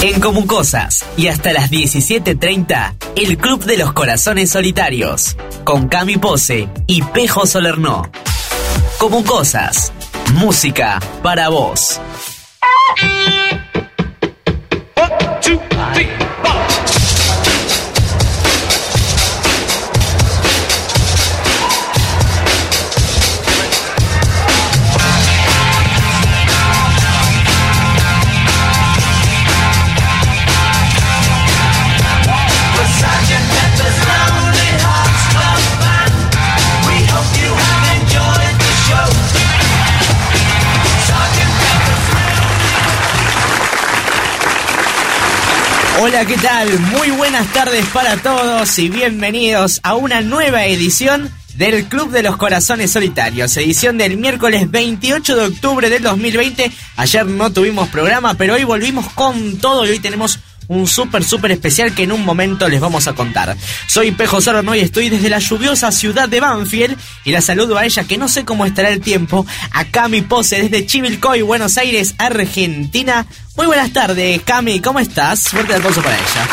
En Comucosas y hasta las 17.30, el Club de los Corazones Solitarios, con Cami Pose y Pejo Solerno. Comucosas, música para vos. Hola, ¿qué tal? Muy buenas tardes para todos y bienvenidos a una nueva edición del Club de los Corazones Solitarios, edición del miércoles 28 de octubre del 2020. Ayer no tuvimos programa, pero hoy volvimos con todo y hoy tenemos un súper, súper especial que en un momento les vamos a contar. Soy Pejo Sorno y estoy desde la lluviosa ciudad de Banfield y la saludo a ella que no sé cómo estará el tiempo. Acá mi pose desde Chivilcoy, Buenos Aires, Argentina. Muy buenas tardes, Cami, ¿cómo estás? Fuerte aplauso para ella.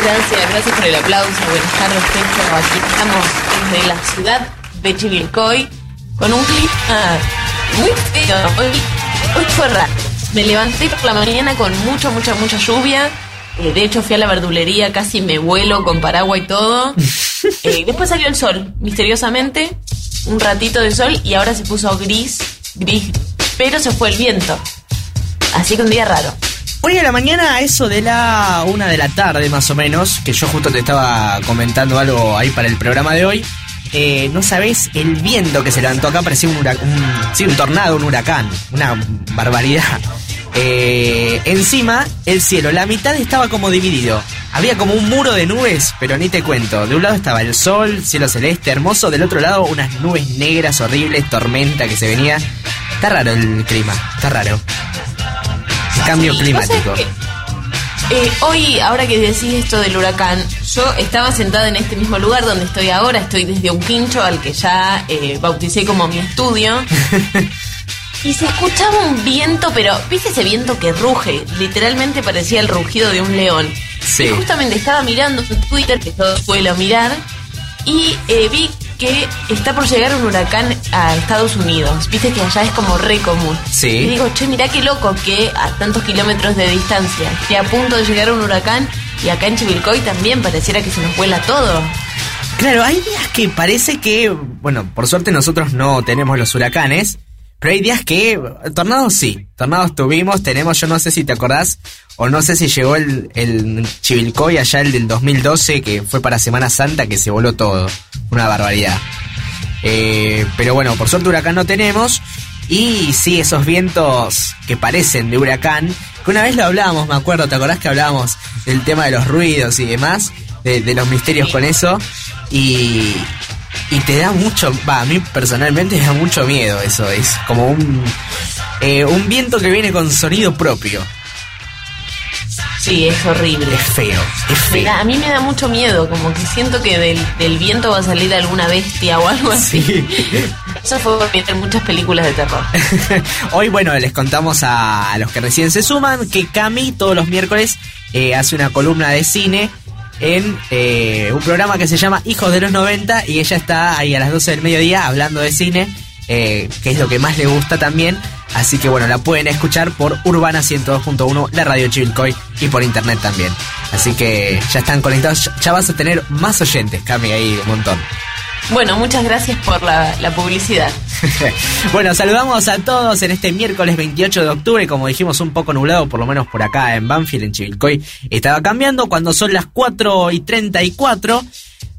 Gracias, gracias por el aplauso. Buenas tardes, Pecho. Aquí estamos desde la ciudad de Chivilcoy con un clima muy feo. Hoy, hoy fue raro. Me levanté por la mañana con mucha, mucha, mucha lluvia. Eh, de hecho, fui a la verdulería, casi me vuelo con paraguas y todo. Eh, después salió el sol, misteriosamente. Un ratito de sol y ahora se puso gris, gris. Pero se fue el viento. Así que un día raro. Hoy a la mañana, a eso de la una de la tarde más o menos, que yo justo te estaba comentando algo ahí para el programa de hoy, eh, no sabés el viento que se levantó acá, parecía un, un, sí, un tornado, un huracán, una barbaridad. Eh, encima, el cielo, la mitad estaba como dividido. Había como un muro de nubes, pero ni te cuento. De un lado estaba el sol, cielo celeste, hermoso. Del otro lado, unas nubes negras horribles, tormenta que se venía. Está raro el clima, está raro. Cambio Sí, climático. Eh, hoy, ahora que decís esto del huracán, yo estaba sentada en este mismo lugar donde estoy ahora, estoy desde un quincho al que ya eh, bauticé como mi estudio. Y se escuchaba un viento, pero ¿viste ese viento que ruge? Literalmente parecía el rugido de un león. Sí. Y justamente estaba mirando en Twitter, que todo suelo mirar, y eh, vi que está por llegar un huracán a Estados Unidos. Viste que allá es como re común. Sí. Y digo, che, mirá qué loco que a tantos kilómetros de distancia esté a punto de llegar un huracán y acá en Chivilcoy también pareciera que se nos vuela todo. Claro, hay días que parece que, bueno, por suerte nosotros no tenemos los huracanes, pero hay días que, tornados sí, tornados tuvimos, tenemos, yo no sé si te acordás, o no sé si llegó el, el Chivilcoy allá, el del 2012, que fue para Semana Santa, que se voló todo, una barbaridad. Eh, pero bueno, por suerte huracán no tenemos, y sí, esos vientos que parecen de huracán, que una vez lo hablábamos, me acuerdo, ¿te acordás que hablábamos del tema de los ruidos y demás? De, de los misterios con eso. Y, y te da mucho, va, a mí personalmente me da mucho miedo eso. Es como un, eh, un viento que viene con sonido propio. Sí, es horrible. Es feo, es feo. a mí me da mucho miedo, como que siento que del, del viento va a salir alguna bestia o algo así. Sí. Eso fue por muchas películas de terror. Hoy, bueno, les contamos a, a los que recién se suman que Cami todos los miércoles eh, hace una columna de cine en eh, un programa que se llama Hijos de los 90 y ella está ahí a las 12 del mediodía hablando de cine, eh, que es lo que más le gusta también. Así que bueno, la pueden escuchar por Urbana 102.1, la radio Chivilcoy y por internet también. Así que ya están conectados, ya vas a tener más oyentes, Cami, ahí un montón. Bueno, muchas gracias por la, publicidad. bueno, saludamos a todos en este miércoles 28 de octubre, como dijimos, un poco nublado, por lo menos por acá en Banfield, en Chivilcoy. Estaba cambiando cuando son las 4 y 34.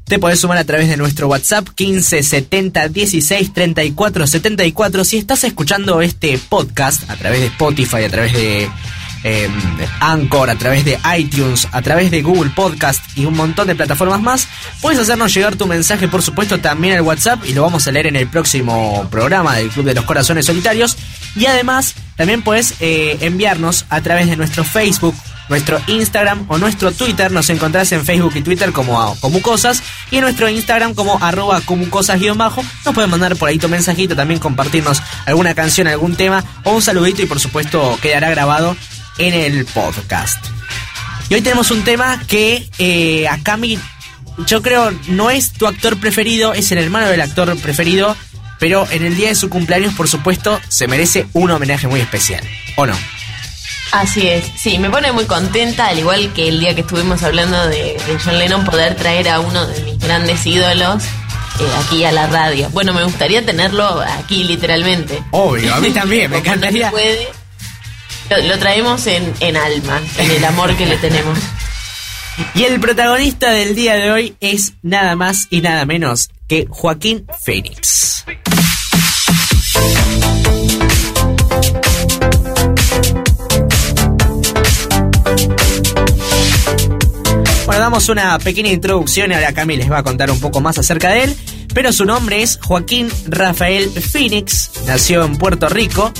Te podés sumar a través de nuestro WhatsApp 15 70 16 34 74. Si estás escuchando este podcast a través de Spotify, a través de eh, Anchor, a través de iTunes, a través de Google Podcast y un montón de plataformas más, puedes hacernos llegar tu mensaje, por supuesto, también al WhatsApp y lo vamos a leer en el próximo programa del Club de los Corazones Solitarios. Y además, también puedes eh, enviarnos a través de nuestro Facebook, nuestro Instagram o nuestro Twitter. Nos encontrás en Facebook y Twitter como Comucosas y en nuestro Instagram como arroba comucosas-bajo. Nos pueden mandar por ahí tu mensajito, también compartirnos alguna canción, algún tema o un saludito y por supuesto quedará grabado en el podcast. Y hoy tenemos un tema que eh, a Cami, yo creo, no es tu actor preferido, es el hermano del actor preferido, pero en el día de su cumpleaños, por supuesto, se merece un homenaje muy especial, ¿o no? Así es, sí, me pone muy contenta, al igual que el día que estuvimos hablando de, John Lennon, poder traer a uno de mis grandes ídolos eh, aquí a la radio. Bueno, me gustaría tenerlo aquí literalmente. Obvio, a mí también, me encantaría. Puede, lo, traemos en, en alma, en el amor que le tenemos. Y el protagonista del día de hoy es nada más y nada menos que Joaquín Phoenix. Bueno, damos una pequeña introducción y ahora Cami les va a contar un poco más acerca de él. Pero su nombre es Joaquín Rafael Phoenix, nació en Puerto Rico.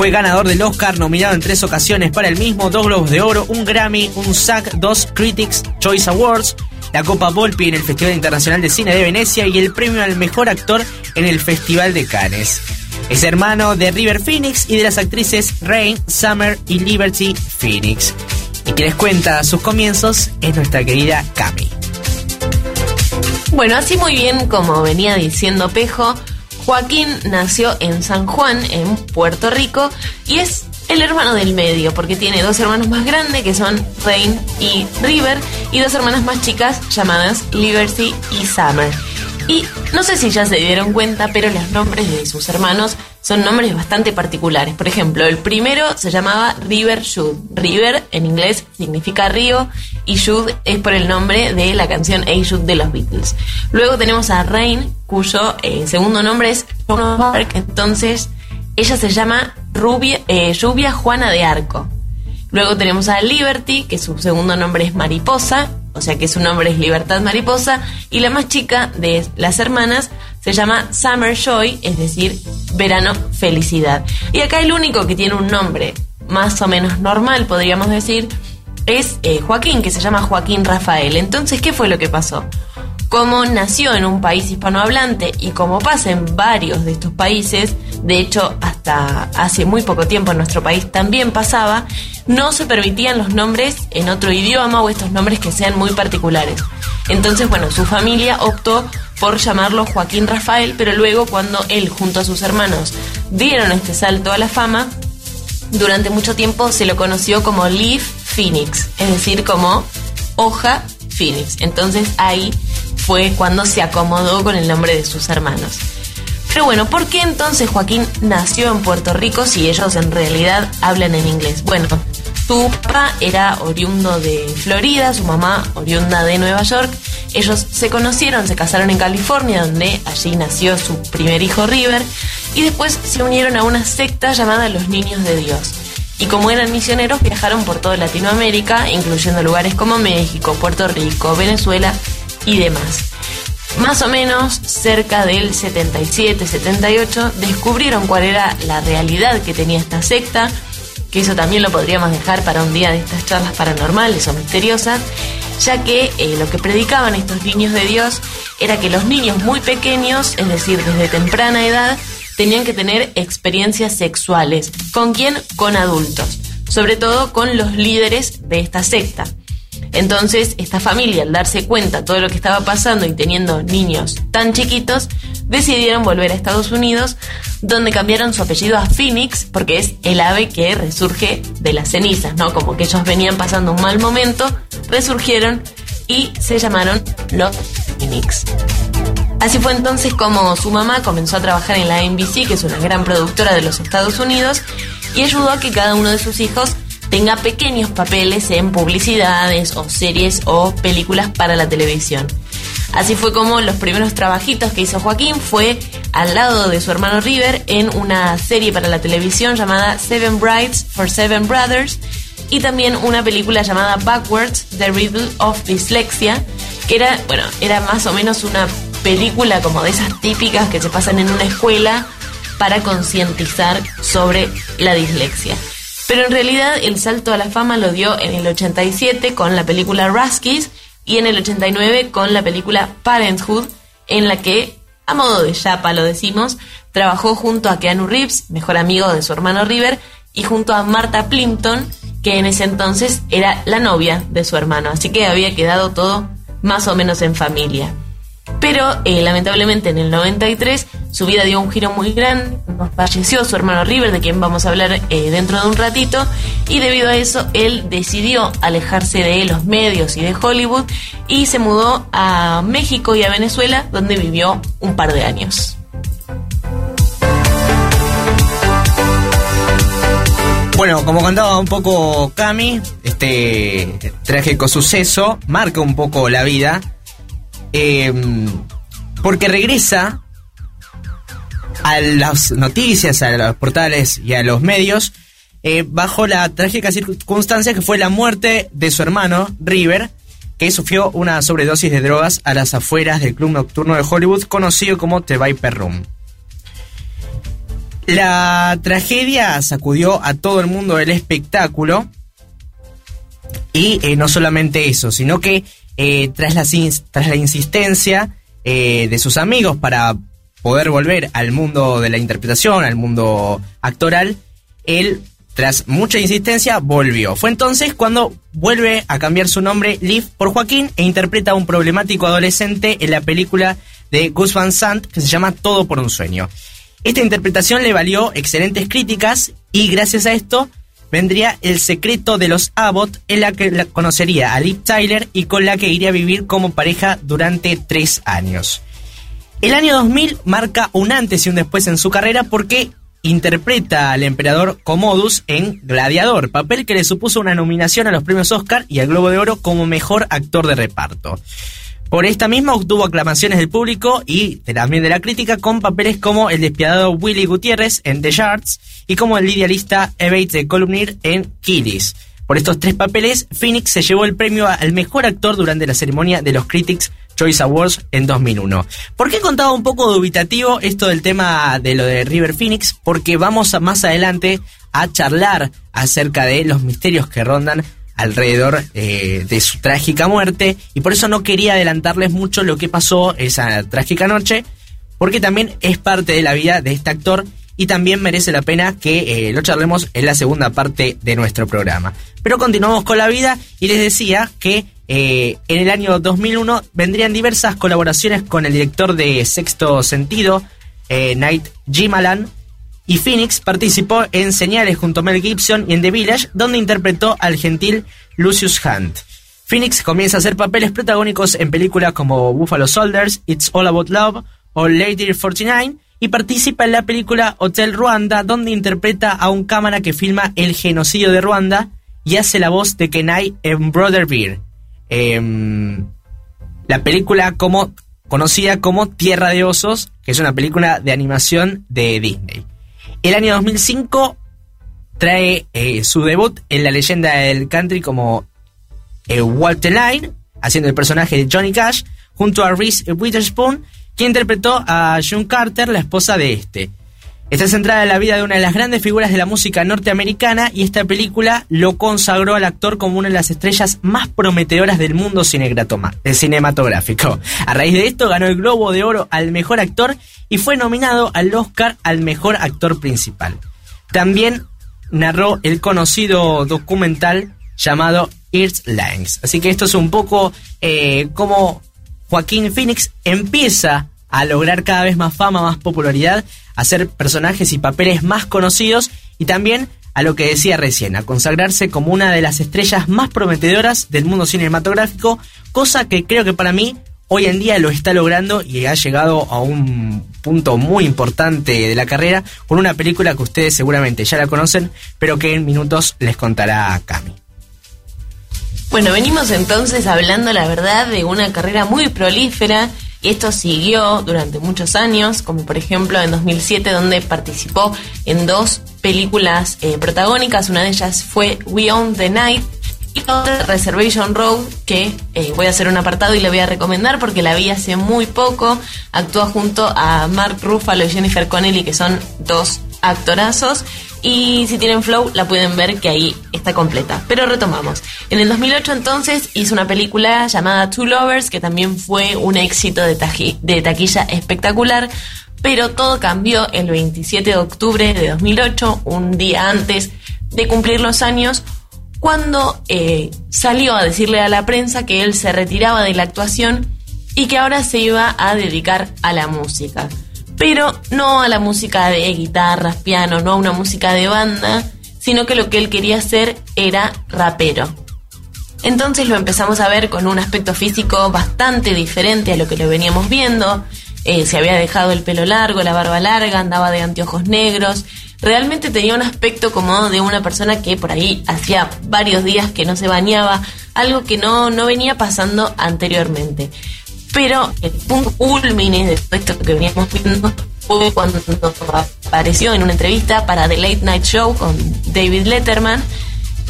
Fue ganador del Oscar, nominado en tres ocasiones para el mismo, dos Globos de Oro, un Grammy, un SAG, dos Critics Choice Awards, la Copa Volpi en el Festival Internacional de Cine de Venecia y el premio al mejor actor en el Festival de Cannes. Es hermano de River Phoenix y de las actrices Rain, Summer y Liberty Phoenix. Y quien les cuenta sus comienzos es nuestra querida Cami. Bueno, así muy bien como venía diciendo Pejo, Joaquín nació en San Juan, en Puerto Rico, y es el hermano del medio, porque tiene dos hermanos más grandes que son Rain y River, y dos hermanas más chicas llamadas Liberty y Summer. Y no sé si ya se dieron cuenta, pero los nombres de sus hermanos son nombres bastante particulares. Por ejemplo, el primero se llamaba River Jude. River en inglés significa río y Jude es por el nombre de la canción A Jude de los Beatles. Luego tenemos a Rain, cuyo eh, segundo nombre es Joan Park. Entonces, ella se llama Rubia, eh, Lluvia Juana de Arco. Luego tenemos a Liberty, que su segundo nombre es Mariposa, o sea que su nombre es Libertad Mariposa. Y la más chica de las hermanas se llama Summer Joy, es decir, verano felicidad. Y acá el único que tiene un nombre más o menos normal, podríamos decir, es eh, Joaquín, que se llama Joaquín Rafael. Entonces, ¿qué fue lo que pasó? Como nació en un país hispanohablante y como pasa en varios de estos países, de hecho hasta hace muy poco tiempo en nuestro país también pasaba, no se permitían los nombres en otro idioma o estos nombres que sean muy particulares. Entonces, bueno, su familia optó por llamarlo Joaquín Rafael, pero luego cuando él junto a sus hermanos dieron este salto a la fama, durante mucho tiempo se lo conoció como Leaf Phoenix, es decir, como hoja Phoenix. Entonces ahí fue cuando se acomodó con el nombre de sus hermanos. Pero bueno, ¿por qué entonces Joaquín nació en Puerto Rico si ellos en realidad hablan en inglés? Bueno, su papá era oriundo de Florida, su mamá oriunda de Nueva York. Ellos se conocieron, se casaron en California, donde allí nació su primer hijo River, y después se unieron a una secta llamada Los Niños de Dios. Y como eran misioneros, viajaron por toda Latinoamérica, incluyendo lugares como México, Puerto Rico, Venezuela y demás. Más o menos cerca del 77-78 descubrieron cuál era la realidad que tenía esta secta, que eso también lo podríamos dejar para un día de estas charlas paranormales o misteriosas, ya que eh, lo que predicaban estos niños de Dios era que los niños muy pequeños, es decir, desde temprana edad, tenían que tener experiencias sexuales. ¿Con quién? Con adultos, sobre todo con los líderes de esta secta. Entonces, esta familia, al darse cuenta de todo lo que estaba pasando y teniendo niños tan chiquitos, decidieron volver a Estados Unidos, donde cambiaron su apellido a Phoenix, porque es el ave que resurge de las cenizas, ¿no? Como que ellos venían pasando un mal momento, resurgieron y se llamaron los Phoenix. Así fue entonces como su mamá comenzó a trabajar en la NBC, que es una gran productora de los Estados Unidos, y ayudó a que cada uno de sus hijos tenga pequeños papeles en publicidades o series o películas para la televisión. Así fue como los primeros trabajitos que hizo Joaquín fue al lado de su hermano River en una serie para la televisión llamada Seven Brides for Seven Brothers y también una película llamada Backwards, The Riddle of Dyslexia, que era, bueno, era más o menos una película como de esas típicas que se pasan en una escuela para concientizar sobre la dislexia. Pero en realidad el salto a la fama lo dio en el 87 con la película Ruskies y en el 89 con la película Parenthood, en la que, a modo de chapa lo decimos, trabajó junto a Keanu Reeves, mejor amigo de su hermano River, y junto a Marta Plimpton, que en ese entonces era la novia de su hermano, así que había quedado todo más o menos en familia. Pero eh, lamentablemente en el 93 su vida dio un giro muy grande, falleció su hermano River, de quien vamos a hablar eh, dentro de un ratito, y debido a eso él decidió alejarse de los medios y de Hollywood y se mudó a México y a Venezuela, donde vivió un par de años. Bueno, como contaba un poco Cami, este trágico suceso marca un poco la vida, em, porque regresa a las noticias, a los portales y a los medios, eh, bajo la trágica circunstancia que fue la muerte de su hermano, River, que sufrió una sobredosis de drogas a las afueras del club nocturno de Hollywood conocido como The Viper Room. La tragedia sacudió a todo el mundo del espectáculo. Y eh, no solamente eso, sino que eh, tras, la, tras la insistencia eh, de sus amigos para poder volver al mundo de la interpretación, al mundo actoral, él, tras mucha insistencia, volvió. Fue entonces cuando vuelve a cambiar su nombre Liv por Joaquín e interpreta a un problemático adolescente en la película de Gus Van Sant que se llama Todo por un sueño. Esta interpretación le valió excelentes críticas y gracias a esto vendría El secreto de los Abbott, en la que conocería a Liv Tyler y con la que iría a vivir como pareja durante tres años. El año 2000 marca un antes y un después en su carrera porque interpreta al emperador Commodus en Gladiador, papel que le supuso una nominación a los premios Oscar y al Globo de Oro como mejor actor de reparto. Por esta misma obtuvo aclamaciones del público y también de la crítica con papeles como el despiadado Willy Gutiérrez en The Shards y como el idealista Evate de Columnir en Killis. Por estos tres papeles, Phoenix se llevó el premio al mejor actor durante la ceremonia de los Critics Choice Awards en 2001. ¿Por qué contaba un poco dubitativo esto del tema de lo de River Phoenix? Porque vamos más adelante a charlar acerca de los misterios que rondan alrededor eh, de su trágica muerte y por eso no quería adelantarles mucho lo que pasó esa trágica noche porque también es parte de la vida de este actor y también merece la pena que eh, lo charlemos en la segunda parte de nuestro programa. Pero continuamos con la vida y les decía que eh, en el año 2001 vendrían diversas colaboraciones con el director de Sexto Sentido, Night Jimalan, y Phoenix participó en Señales junto a Mel Gibson y en The Village, donde interpretó al gentil Lucius Hunt. Phoenix comienza a hacer papeles protagónicos en películas como Buffalo Soldiers, It's All About Love o Lady 49 y participa en la película Hotel Ruanda, donde interpreta a un cámara que filma el genocidio de Ruanda y hace la voz de Kenai en Brother Beer. Em, la película como, conocida como Tierra de Osos, que es una película de animación de Disney. El año 2005 trae eh, su debut en la leyenda del country como eh, Walter Line, haciendo el personaje de Johnny Cash, junto a Reese Witherspoon, quien interpretó a June Carter, la esposa de este. Está centrada en la vida de una de las grandes figuras de la música norteamericana y esta película lo consagró al actor como una de las estrellas más prometedoras del mundo cinematográfico. A raíz de esto ganó el Globo de Oro al mejor actor y fue nominado al Oscar al mejor actor principal. También narró el conocido documental llamado Earth Lines. Así que esto es un poco eh, como Joaquín Phoenix empieza a lograr cada vez más fama, más popularidad, hacer personajes y papeles más conocidos y también a lo que decía recién, a consagrarse como una de las estrellas más prometedoras del mundo cinematográfico, cosa que creo que para mí hoy en día lo está logrando y ha llegado a un punto muy importante de la carrera con una película que ustedes seguramente ya la conocen, pero que en minutos les contará Cami. Bueno, venimos entonces hablando, la verdad, de una carrera muy prolífera y esto siguió durante muchos años, como por ejemplo en 2007 donde participó en dos películas eh, protagónicas, una de ellas fue We Own the Night y otra Reservation Road, que eh, voy a hacer un apartado y le voy a recomendar porque la vi hace muy poco. Actúa junto a Mark Ruffalo y Jennifer Connelly, que son dos actorazos. Y si tienen flow, la pueden ver que ahí está completa. Pero retomamos. En el 2008 entonces hizo una película llamada Two Lovers, que también fue un éxito de, taquilla espectacular Pero todo cambió el 27 de octubre de 2008, un día antes de cumplir los años, cuando eh, salió a decirle a la prensa que él se retiraba de la actuación y que ahora se iba a dedicar a la música. Pero no a la música de guitarras, piano, no a una música de banda, sino que lo que él quería hacer era rapero. Entonces lo empezamos a ver con un aspecto físico bastante diferente a lo que lo veníamos viendo. Eh, se había dejado el pelo largo, la barba larga, andaba de anteojos negros. Realmente tenía un aspecto como de una persona que por ahí hacía varios días que no se bañaba, algo que no, no venía pasando anteriormente. Pero el punto culmine de todo esto que veníamos viendo fue cuando apareció en una entrevista para The Late Night Show con David Letterman,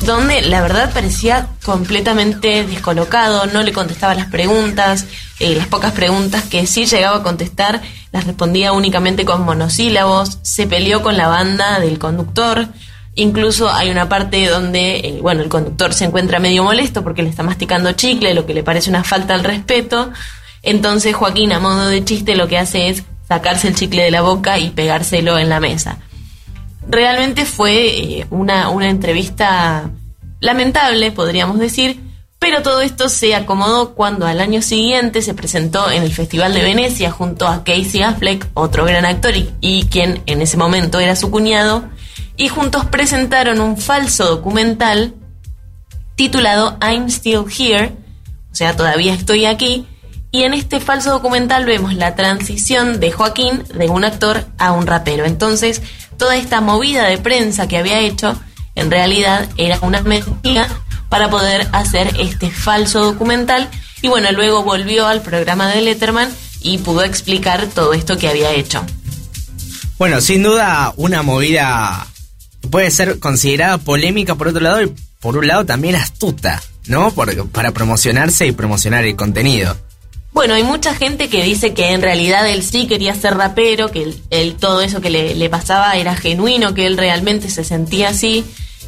donde la verdad parecía completamente descolocado, no le contestaba las preguntas, eh, las pocas preguntas que sí llegaba a contestar las respondía únicamente con monosílabos, se peleó con la banda del conductor, incluso hay una parte donde, eh, bueno, el conductor se encuentra medio molesto porque le está masticando chicle, lo que le parece una falta al respeto, entonces Joaquín, a modo de chiste, lo que hace es sacarse el chicle de la boca y pegárselo en la mesa. Realmente fue eh, una, una entrevista lamentable, podríamos decir, pero todo esto se acomodó cuando al año siguiente se presentó en el Festival de Venecia junto a Casey Affleck, otro gran actor y, y, quien en ese momento era su cuñado, y juntos presentaron un falso documental titulado I'm Still Here, o sea, todavía estoy aquí, y en este falso documental vemos la transición de Joaquín de un actor a un rapero. Entonces, toda esta movida de prensa que había hecho, en realidad era una mentira para poder hacer este falso documental. Y bueno, luego volvió al programa de Letterman y pudo explicar todo esto que había hecho. Bueno, sin duda una movida puede ser considerada polémica por otro lado y por un lado también astuta, ¿no? para promocionarse y promocionar el contenido. Bueno, hay mucha gente que dice que en realidad él sí quería ser rapero, que él, todo eso que le, le, pasaba era genuino, que él realmente se sentía así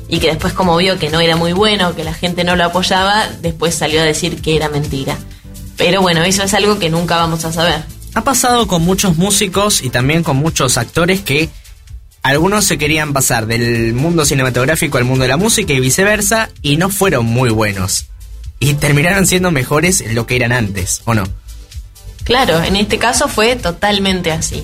y que después como vio que no era muy bueno, que la gente no lo apoyaba, después salió a decir que era mentira. Pero bueno, eso es algo que nunca vamos a saber. Ha pasado con muchos músicos y también con muchos actores que algunos se querían pasar del mundo cinematográfico al mundo de la música y viceversa y no fueron muy buenos y terminaron siendo mejores en lo que eran antes, ¿o no? Claro, en este caso fue totalmente así.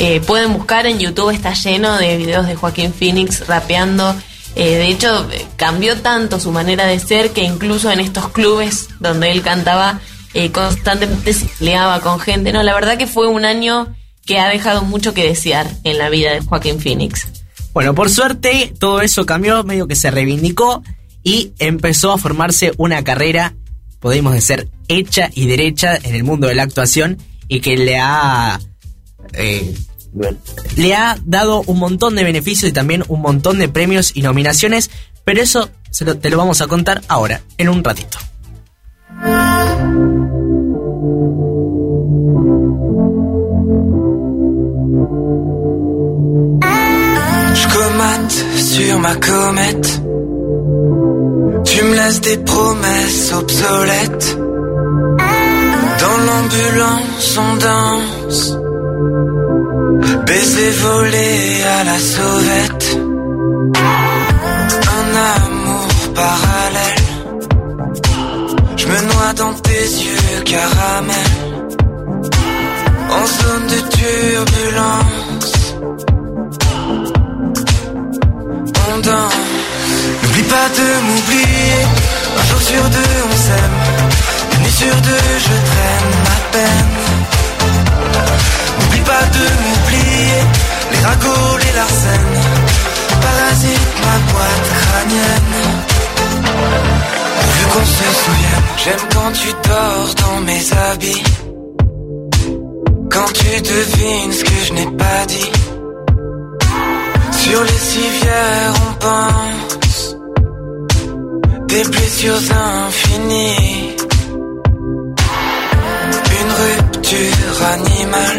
Eh, pueden buscar en YouTube, está lleno de videos de Joaquín Phoenix rapeando. Eh, de hecho, cambió tanto su manera de ser que incluso en estos clubes donde él cantaba, eh, constantemente se peleaba con gente. No, la verdad que fue un año que ha dejado mucho que desear en la vida de Joaquín Phoenix. Bueno, por suerte todo eso cambió, medio que se reivindicó y empezó a formarse una carrera, podemos decir, hecha y derecha en el mundo de la actuación y que le ha... Eh, le ha dado un montón de beneficios y también un montón de premios y nominaciones, pero eso te lo vamos a contar ahora, en un ratito. sur ma Tu me laisses des promesses obsolètes. Dans l'ambulance, on danse. Baiser volé à la sauvette. Un amour parallèle. Je me noie dans tes yeux caramel. En zone de turbulence. On danse. Pas de m'oublier, un jour sur deux on s'aime, une nuit sur deux je traîne ma peine. N'oublie pas de m'oublier, les ragots, les larcènes, parasite ma boîte crânienne. Vu qu'on se souvienne, j'aime quand tu dors dans mes habits, quand tu devines ce que je n'ai pas dit. Sur les civières on pense des blessures infinies. Une rupture animale.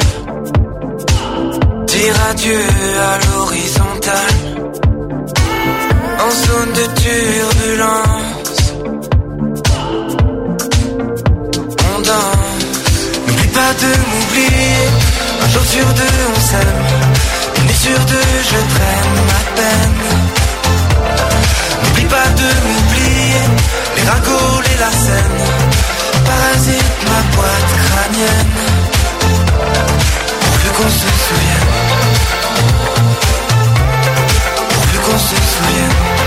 Dire adieu à l'horizontale. En zone de turbulence. On danse. N'oublie pas de m'oublier. Un jour sur deux, on s'aime. Une nuit sur deux, je traîne la scène. Parasite ma boîte crânienne. Pourvu qu'on se souvienne. Pourvu qu'on se souvienne.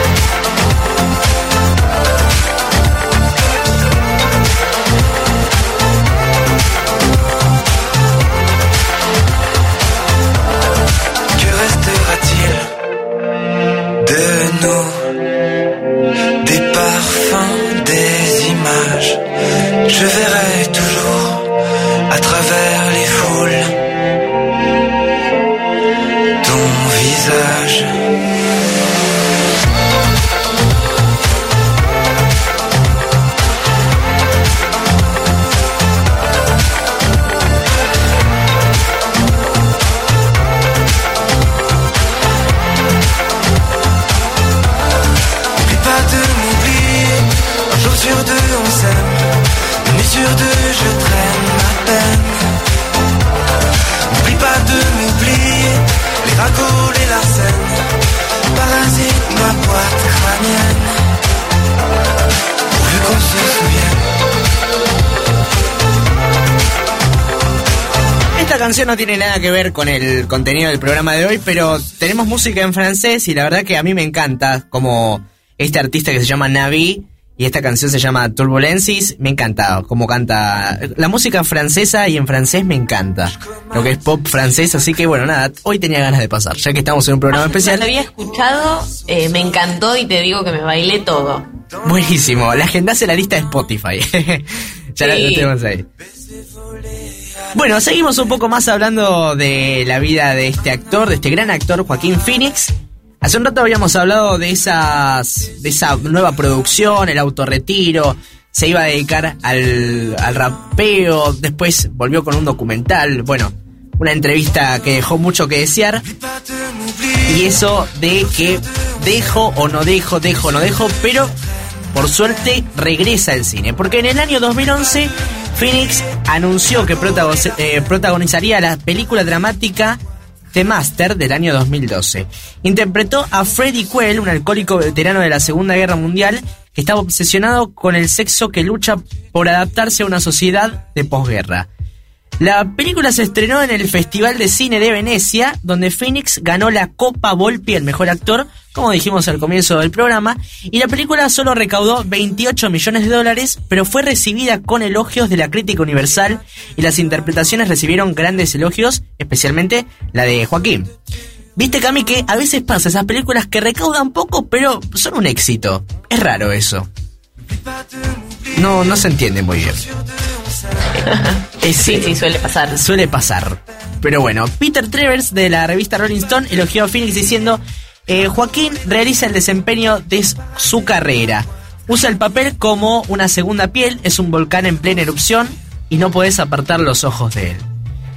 Canción no tiene nada que ver con el contenido del programa de hoy, pero tenemos música en francés y la verdad que a mí me encanta como este artista que se llama Navi y esta canción se llama Turbulences, me encanta como canta la música francesa y en francés me encanta, lo que es pop francés, así que bueno, nada, hoy tenía ganas de pasar, ya que estamos en un programa No especial. lo había escuchado, eh, me encantó y te digo que me bailé todo. Buenísimo, la agenda en la lista de Spotify. ya la tenemos ahí. Bueno, seguimos un poco más hablando de la vida de este actor, de este gran actor Joaquín Phoenix. Hace un rato habíamos hablado de esas, de esa nueva producción, el autorretiro. Se iba a dedicar al, al rapeo, después volvió con un documental. Bueno, una entrevista que dejó mucho que desear. Y eso de que dejo o no dejo, dejo o no dejo, pero por suerte regresa al cine. Porque en el año 2011 Phoenix anunció que eh, protagonizaría la película dramática The Master del año 2012. Interpretó a Freddie Quell, un alcohólico veterano de la Segunda Guerra Mundial que estaba obsesionado con el sexo que lucha por adaptarse a una sociedad de posguerra. La película se estrenó en el Festival de Cine de Venecia, donde Phoenix ganó la Copa Volpi al mejor actor, como dijimos al comienzo del programa, y la película solo recaudó 28 millones de dólares, pero fue recibida con elogios de la crítica universal y las interpretaciones recibieron grandes elogios, especialmente la de Joaquín. Viste, Cami, que a veces pasa esas películas que recaudan poco, pero son un éxito. Es raro eso. No, no se entiende muy bien. Es- Sí, suele pasar. Suele pasar. Pero bueno, Peter Travers de la revista Rolling Stone elogió a Phoenix diciendo, eh, Joaquín realiza el desempeño de su carrera. Usa el papel como una segunda piel, es un volcán en plena erupción y no podés apartar los ojos de él.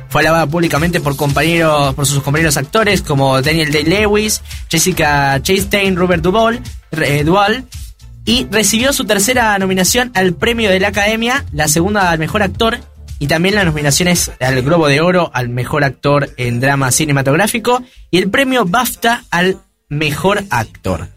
Fue alabada públicamente por compañeros, por sus compañeros actores como Daniel Day-Lewis, Jessica Chastain, Robert Duvall, eh, y recibió su tercera nominación al premio de la Academia, la segunda al mejor actor y también las nominaciones al Globo de Oro al mejor actor en drama cinematográfico y el premio BAFTA al mejor actor.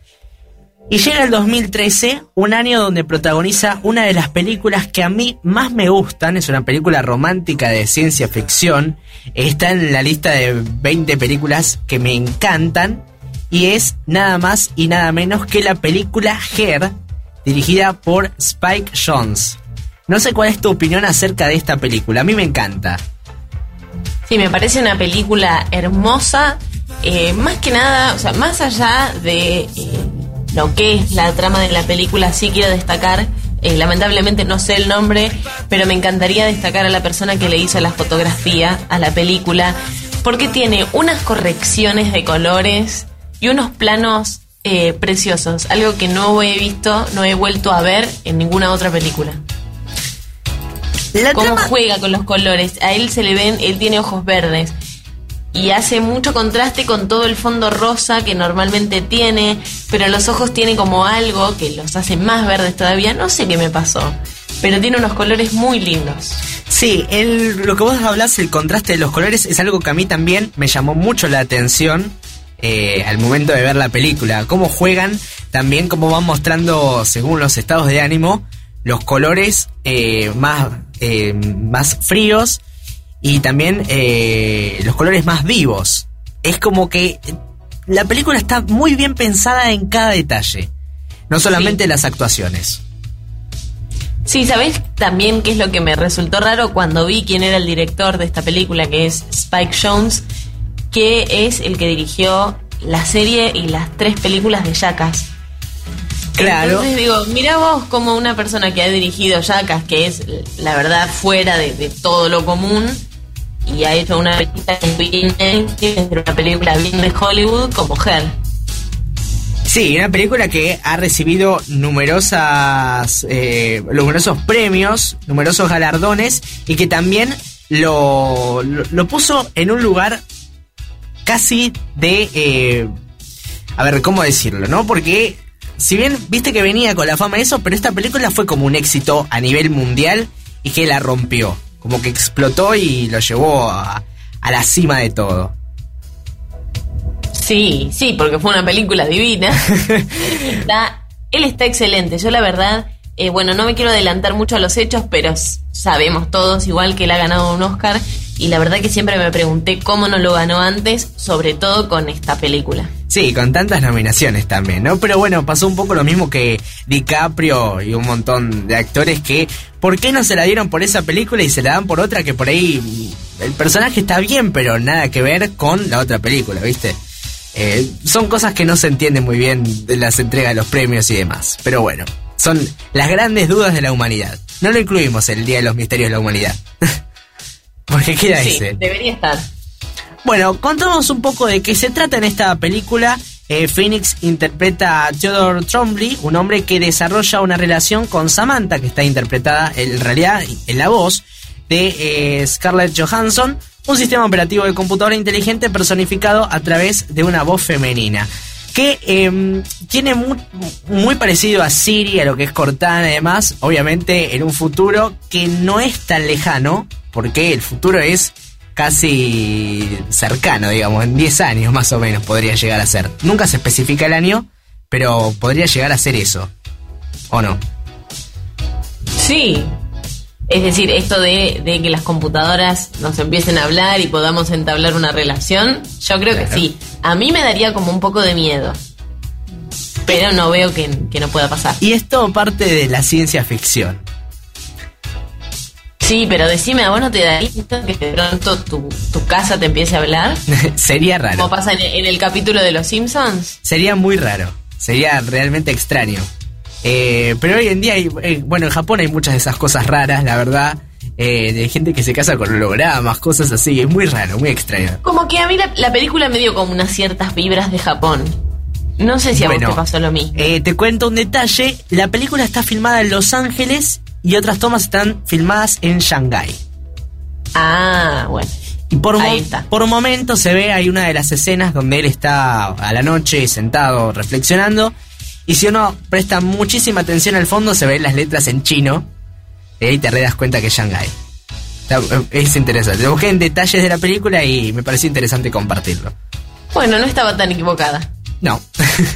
Y llega el 2013, un año donde protagoniza una de las películas que a mí más me gustan, es una película romántica de ciencia ficción, está en la lista de 20 películas que me encantan, y es nada más y nada menos que la película Her, dirigida por Spike Jones. No sé cuál es tu opinión acerca de esta película, a mí me encanta. Sí, me parece una película hermosa. eh, más que nada, o sea, más allá de eh, lo que es la trama de la película, sí quiero destacar. eh, lamentablemente no sé el nombre, pero me encantaría destacar a la persona que le hizo la fotografía a la película, porque tiene unas correcciones de colores y unos planos eh, preciosos, algo que no he visto, no he vuelto a ver en ninguna otra película. La cómo trama- juega con los colores. A él se le ven, él tiene ojos verdes. Y hace mucho contraste con todo el fondo rosa que normalmente tiene, pero los ojos tienen como algo que los hace más verdes todavía. No sé qué me pasó. pero tiene unos colores muy lindos. Sí, el, lo que vos hablas, el contraste de los colores, es algo que a mí también me llamó mucho la atención eh, al momento de ver la película. Cómo juegan, también cómo van mostrando, según los estados de ánimo, los colores eh, más, eh, más fríos y también los colores más vivos. Es como que la película está muy bien pensada en cada detalle, no solamente Sí. las actuaciones. Sí, ¿sabés también qué es lo que me resultó raro cuando vi quién era el director de esta película, que es Spike Jones, que es el que dirigió la serie y las tres películas de Jackass? Claro. Entonces digo, mira vos como una persona que ha dirigido Jackass, que es la verdad fuera de, de todo lo común, y ha hecho una película bien, una película bien de Hollywood como Hell. Sí, una película que ha recibido numerosas, eh, numerosos premios, numerosos galardones y que también lo, lo, lo puso en un lugar casi de... eh, a ver, ¿cómo decirlo? ¿No? Porque si bien viste que venía con la fama eso, pero esta película fue como un éxito a nivel mundial y que la rompió. Como que explotó y lo llevó a, a la cima de todo. Sí, sí, porque fue una película divina. está, él está excelente. Yo la verdad, eh, bueno, no me quiero adelantar mucho a los hechos, pero sabemos todos igual que él ha ganado un Oscar. Y la verdad que siempre me pregunté cómo no lo ganó antes, sobre todo con esta película. Sí, con tantas nominaciones también, ¿no? Pero bueno, pasó un poco lo mismo que DiCaprio y un montón de actores que, ¿por qué no se la dieron por esa película y se la dan por otra que por ahí el personaje está bien, pero nada que ver con la otra película, ¿viste? Eh, son cosas que no se entienden muy bien de las entregas de los premios y demás. Pero bueno, son las grandes dudas de la humanidad. No lo incluimos el Día de los Misterios de la Humanidad. Porque queda Sí, ese. debería estar. Bueno, contamos un poco de qué se trata en esta película. Eh, Phoenix interpreta a Theodore Trombley, un hombre que desarrolla una relación con Samantha, que está interpretada en realidad en la voz de eh, Scarlett Johansson, un sistema operativo de computadora inteligente personificado a través de una voz femenina. Que eh, tiene muy, muy parecido a Siri, a lo que es Cortana y demás, obviamente en un futuro que no es tan lejano, porque el futuro es casi cercano, digamos, en 10 años más o menos podría llegar a ser. Nunca se especifica el año, pero podría llegar a ser eso. ¿O no? Sí. Es decir, esto de, de que las computadoras nos empiecen a hablar y podamos entablar una relación, yo creo que sí. A mí me daría como un poco de miedo. Pero no veo que, que no pueda pasar. Y esto parte de la ciencia ficción. Sí, pero decime, ¿a vos no te miedo que de pronto tu, tu casa te empiece a hablar? Sería raro. Como pasa en, en el capítulo de Los Simpsons. Sería muy raro. Sería realmente extraño. Eh, pero hoy en día, hay, eh, bueno, en Japón hay muchas de esas cosas raras, la verdad. Eh, de gente que se casa con hologramas, cosas así. Es muy raro, muy extraño. Como que a mí la, la película me dio como unas ciertas vibras de Japón. No sé si a Bueno, vos te pasó lo mismo. Eh, te cuento un detalle. La película está filmada en Los Ángeles y otras tomas están filmadas en Shanghái. Ah, bueno. Y por, Ahí mo- está. por un momento se ve, hay una de las escenas donde él está a la noche sentado reflexionando. Y si uno presta muchísima atención al fondo, se ven las letras en chino. Y ahí te re das cuenta que es Shanghái. Está- Es interesante. Busqué en detalles de la película y me pareció interesante compartirlo. Bueno, no estaba tan equivocada. No.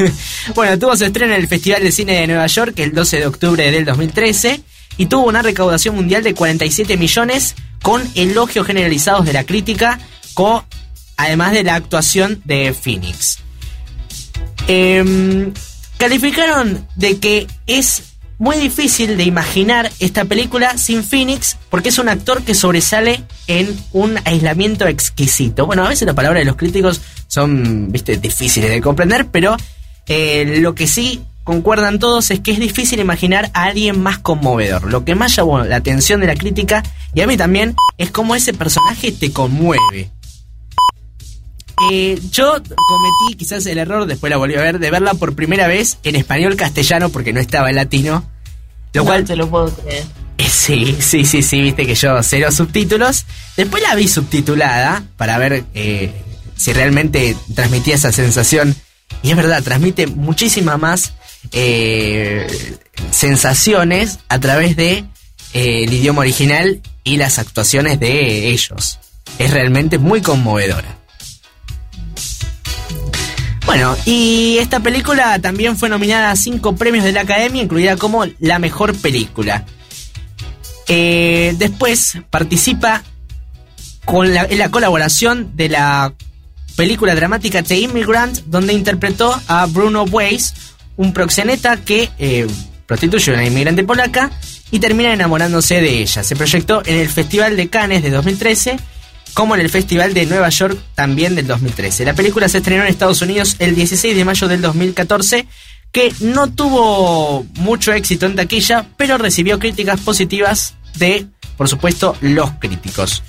bueno, tuvo su estreno en el Festival de Cine de Nueva York el 12 de octubre del 2013 y tuvo una recaudación mundial de 47 millones con elogios generalizados de la crítica, además de la actuación de Phoenix. Em, calificaron de que es muy difícil de imaginar esta película sin Phoenix porque es un actor que sobresale en un aislamiento exquisito. Bueno, a veces las palabras de los críticos son, difíciles de comprender, pero eh, lo que sí concuerdan todos es que es difícil imaginar a alguien más conmovedor. Lo que más llamó la atención de la crítica y a mí también es cómo ese personaje te conmueve. Eh, yo cometí quizás el error, después la volví a ver, de verla por primera vez en español castellano porque no estaba en latino. Lo no cual, te lo puedo creer. eh, sí, sí, sí, sí, viste que yo cero subtítulos. Después la vi subtitulada para ver eh, si realmente transmitía esa sensación. Y es verdad, transmite muchísima más eh, sensaciones a través de eh, el idioma original y las actuaciones de ellos. Es realmente muy conmovedora. Bueno, y esta película también fue nominada a cinco premios de la Academia, incluida como la mejor película. Eh, después participa con la, en la colaboración de la película dramática The Immigrant, donde interpretó a Bruno Weiss, un proxeneta que eh, prostituye a una inmigrante polaca y termina enamorándose de ella. Se proyectó en el Festival de Cannes de 2013 como en el Festival de Nueva York también del 2013. La película se estrenó en Estados Unidos el 16 de mayo del 2014, que no tuvo mucho éxito en taquilla, pero recibió críticas positivas de, por supuesto, los críticos.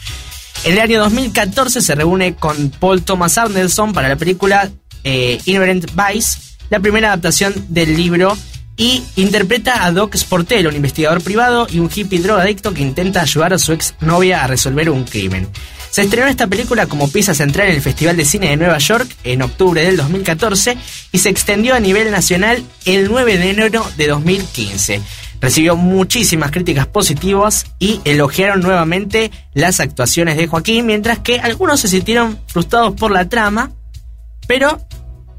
En el año 2014 se reúne con Paul Thomas Anderson para la película eh, Inherent Vice, la primera adaptación del libro, y interpreta a Doc Sportel, un investigador privado y un hippie drogadicto que intenta ayudar a su ex novia a resolver un crimen. Se estrenó esta película como pieza central en el Festival de Cine de Nueva York en octubre del 2014 y se extendió a nivel nacional el 9 de enero de 2015. Recibió muchísimas críticas positivas y elogiaron nuevamente las actuaciones de Joaquín, mientras que algunos se sintieron frustrados por la trama, pero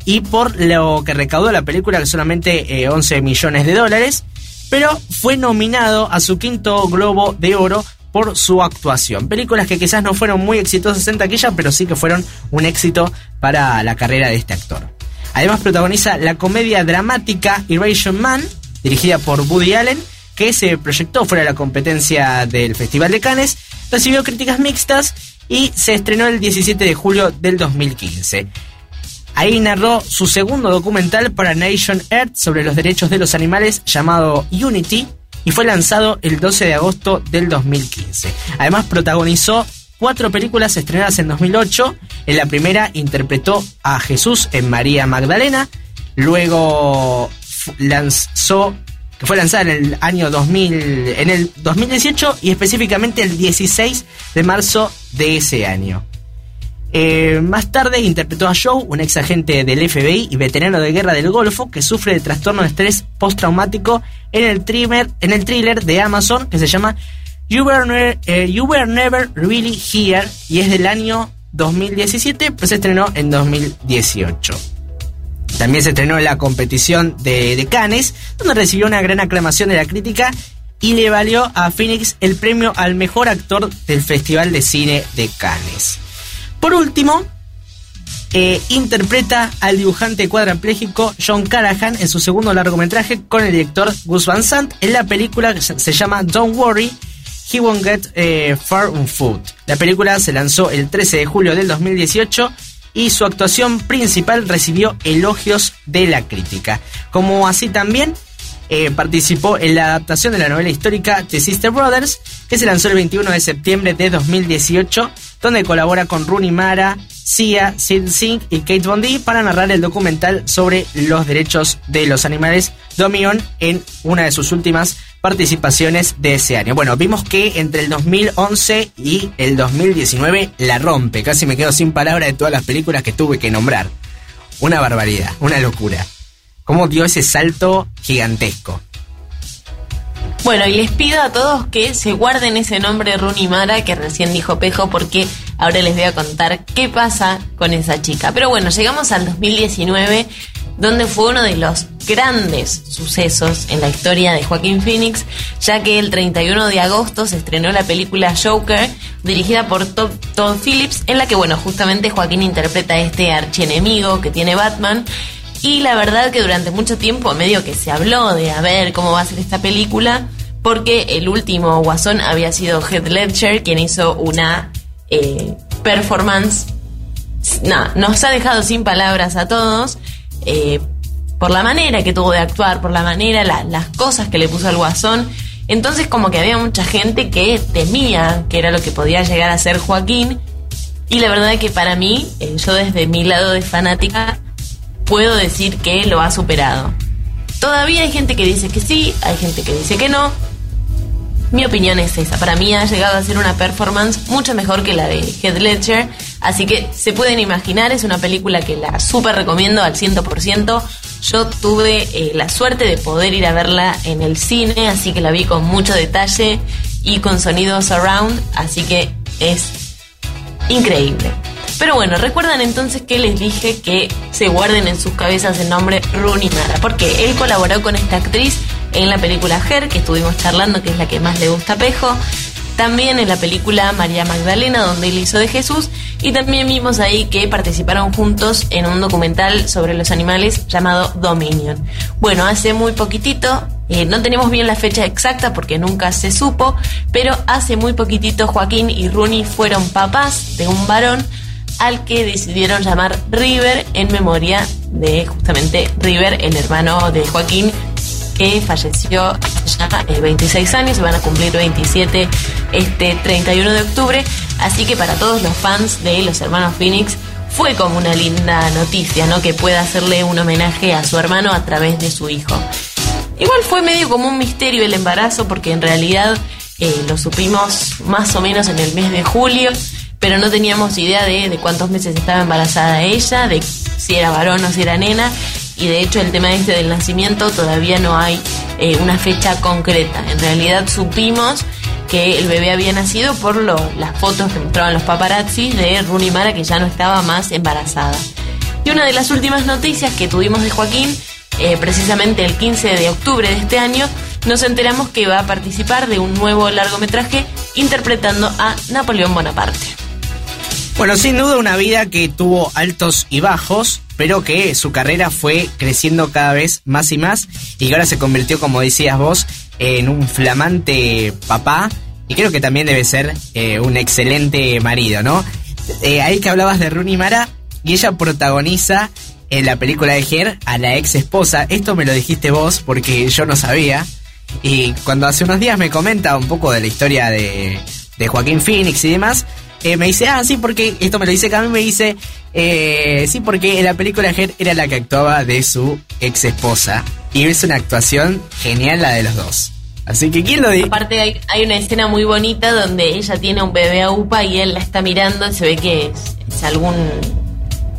y por lo que recaudó la película, que solamente 11 eh, millones de dólares, pero fue nominado a su quinto Globo de Oro por su actuación. Películas que quizás no fueron muy exitosas en taquilla, pero sí que fueron un éxito para la carrera de este actor. Además protagoniza la comedia dramática Erasure Man, dirigida por Woody Allen, que se proyectó fuera de la competencia del Festival de Cannes, recibió críticas mixtas y se estrenó el 17 de julio del 2015. Ahí narró su segundo documental para Nation Earth sobre los derechos de los animales llamado Unity, y fue lanzado el 12 de agosto del 2015. Además protagonizó cuatro películas estrenadas en 2008. En la primera interpretó a Jesús en María Magdalena. Luego lanzó fue lanzada en el año 2000, en el 2018 y específicamente el 16 de marzo de ese año. Eh, más tarde interpretó a Joe, un ex agente del FBI y veterano de guerra del Golfo que sufre de trastorno de estrés postraumático en el, en el thriller de Amazon que se llama you were, eh, Never Really Here y es del año 2017, pues se estrenó en 2018. También se estrenó en la competición de, de Cannes, donde recibió una gran aclamación de la crítica y le valió a Phoenix el premio al mejor actor del Festival de Cine de Cannes. Por último, eh, interpreta al dibujante cuadrapléjico John Carahan en su segundo largometraje con el director Gus Van Sant en la película que se llama Don't Worry, He Won't Get eh, Far on Foot. La película se lanzó el 13 de julio del 2018 y su actuación principal recibió elogios de la crítica. Como así también eh, participó en la adaptación de la novela histórica The Sister Brothers, que se lanzó el 21 de septiembre de 2018 donde colabora con Rooney Mara, Sia, Sid Singh y Kate Bondi para narrar el documental sobre los derechos de los animales Domion en una de sus últimas participaciones de ese año. Bueno, vimos que entre el 2011 y el 2019 la rompe. Casi me quedo sin palabras de todas las películas que tuve que nombrar. Una barbaridad, una locura. ¿Cómo dio ese salto gigantesco? Bueno, y les pido a todos que se guarden ese nombre Rooney Mara que recién dijo Pejo porque ahora les voy a contar qué pasa con esa chica. Pero bueno, llegamos al 2019 donde fue uno de los grandes sucesos en la historia de Joaquín Phoenix, ya que el 31 de agosto se estrenó la película Joker, dirigida por Todd, Phillips, en la que, bueno, justamente Joaquín interpreta a este archienemigo que tiene Batman y la verdad que durante mucho tiempo medio que se habló de a ver cómo va a ser esta película, porque el último Guasón había sido Heath Ledger, quien hizo una eh, performance. No, nos ha dejado sin palabras a todos. Eh, por la manera que tuvo de actuar, por la manera, las cosas que le puso al Guasón. Entonces como que había mucha gente que temía que era lo que podía llegar a ser Joaquín. Y la verdad que para mí, eh, yo desde mi lado de fanática, puedo decir que lo ha superado. Todavía hay gente que dice que sí, hay gente que dice que no. Mi opinión es esa. Para mí ha llegado a ser una performance mucho mejor que la de Heath Ledger. Así que se pueden imaginar, es una película que la súper recomiendo al 100%. Yo tuve eh, la suerte de poder ir a verla en el cine, así que la vi con mucho detalle. y con sonido surround, así que es increíble. Pero bueno, recuerdan entonces que les dije que se guarden en sus cabezas el nombre Rooney Mara, porque él colaboró con esta actriz en la película Her, que estuvimos charlando, que es la que más le gusta a Pejo, también en la película María Magdalena, donde él hizo de Jesús, y también vimos ahí que participaron juntos en un documental sobre los animales llamado Dominion. Bueno, hace muy poquitito, eh, no tenemos bien la fecha exacta porque nunca se supo, pero hace muy poquitito Joaquín y Rooney fueron papás de un varón al que decidieron llamar River en memoria de justamente River, el hermano de Joaquín, que falleció ya 26 años, se van a cumplir 27 este 31 de octubre, así que para todos los fans de los hermanos Phoenix fue como una linda noticia, ¿no? Que pueda hacerle un homenaje a su hermano a través de su hijo. Igual fue medio como un misterio el embarazo porque en realidad eh, lo supimos más o menos en el mes de julio pero no teníamos idea de, de cuántos meses estaba embarazada ella, de si era varón o si era nena, y de hecho el tema este del nacimiento todavía no hay eh, una fecha concreta. En realidad supimos que el bebé había nacido por lo, las fotos que mostraban los paparazzi de Rooney Mara que ya no estaba más embarazada. Y una de las últimas noticias que tuvimos de Joaquín, eh, precisamente el 15 de octubre de este año, nos enteramos que va a participar de un nuevo largometraje interpretando a Napoleón Bonaparte. Bueno, sin duda una vida que tuvo altos y bajos, pero que su carrera fue creciendo cada vez más y más y que ahora se convirtió, como decías vos, en un flamante papá y creo que también debe ser eh, un excelente marido, ¿no? Eh, ahí que hablabas de Rooney Mara y ella protagoniza en la película de Her a la ex esposa. Esto me lo dijiste vos porque yo no sabía. Y cuando hace unos días me comenta un poco de la historia de, de Joaquín Phoenix y demás, eh, me dice, ah, sí, porque esto me lo dice Cami, me dice, eh, sí, porque en la película Her era la que actuaba de su ex esposa. Y es una actuación genial la de los dos. Así que, ¿quién lo dice? Aparte, hay, una escena muy bonita donde ella tiene un bebé a UPA y él la está mirando se ve que es, es algún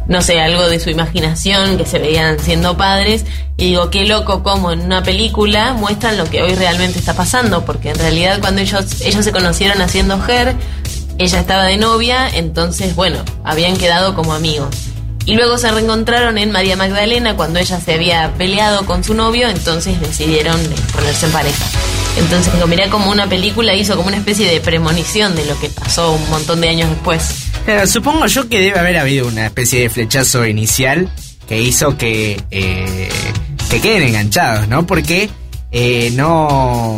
no sé, algo de su imaginación, que se veían siendo padres, y digo, qué loco como en una película muestran lo que hoy realmente está pasando, porque en realidad cuando ellos, ellos se conocieron haciendo Her, ella estaba de novia, entonces, bueno, habían quedado como amigos. Y luego se reencontraron en María Magdalena cuando ella se había peleado con su novio, entonces decidieron ponerse en pareja. Entonces lo miré como una película, hizo como una especie de premonición de lo que pasó un montón de años después. Pero supongo yo que debe haber habido una especie de flechazo inicial que hizo que, eh, que queden enganchados, ¿no? Porque eh, no...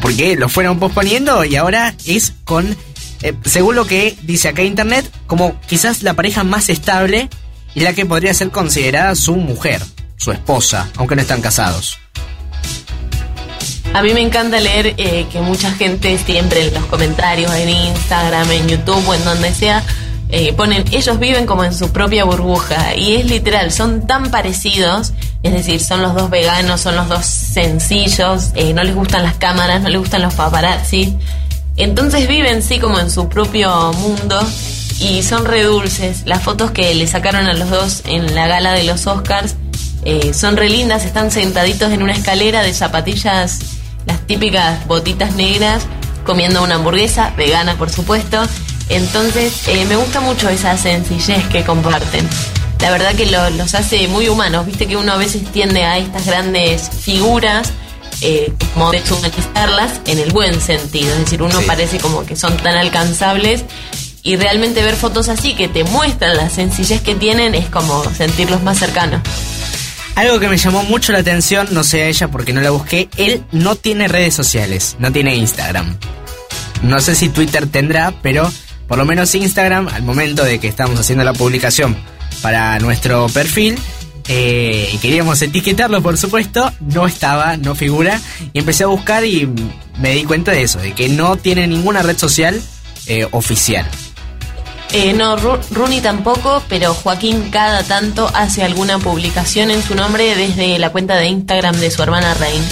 Porque lo fueron posponiendo y ahora es con eh, según lo que dice acá Internet, como quizás la pareja más estable y la que podría ser considerada su mujer, su esposa, aunque no están casados. A mí me encanta leer eh, que mucha gente siempre en los comentarios, en Instagram, en YouTube o en donde sea, eh, ponen, ellos viven como en su propia burbuja. Y es literal, son tan parecidos, es decir, son los dos veganos, son los dos sencillos, no les gustan las cámaras, no les gustan los paparazzi. Entonces viven sí como en su propio mundo y son re dulces. Las fotos que le sacaron a los dos en la gala de los Oscars eh, son re lindas, están sentaditos en una escalera de zapatillas, las típicas botitas negras, comiendo una hamburguesa, vegana por supuesto. Entonces eh, me gusta mucho esa sencillez que comparten. La verdad que los hace muy humanos, viste que uno a veces tiende a estas grandes figuras eh, como en el buen sentido. Es decir, uno parece como que son tan alcanzables y realmente ver fotos así que te muestran la sencillez que tienen es como sentirlos más cercanos. Algo que me llamó mucho la atención, no sé a ella porque no la busqué, él no tiene redes sociales, no tiene Instagram. No sé si Twitter tendrá, pero por lo menos Instagram, al momento de que estamos haciendo la publicación para nuestro perfil, eh, queríamos etiquetarlo, por supuesto, no estaba, no figura, y empecé a buscar y me di cuenta de eso, de que no tiene ninguna red social eh, oficial. Eh, no, Rooney tampoco, pero Joaquín cada tanto hace alguna publicación en su nombre desde la cuenta de Instagram de su hermana Rain.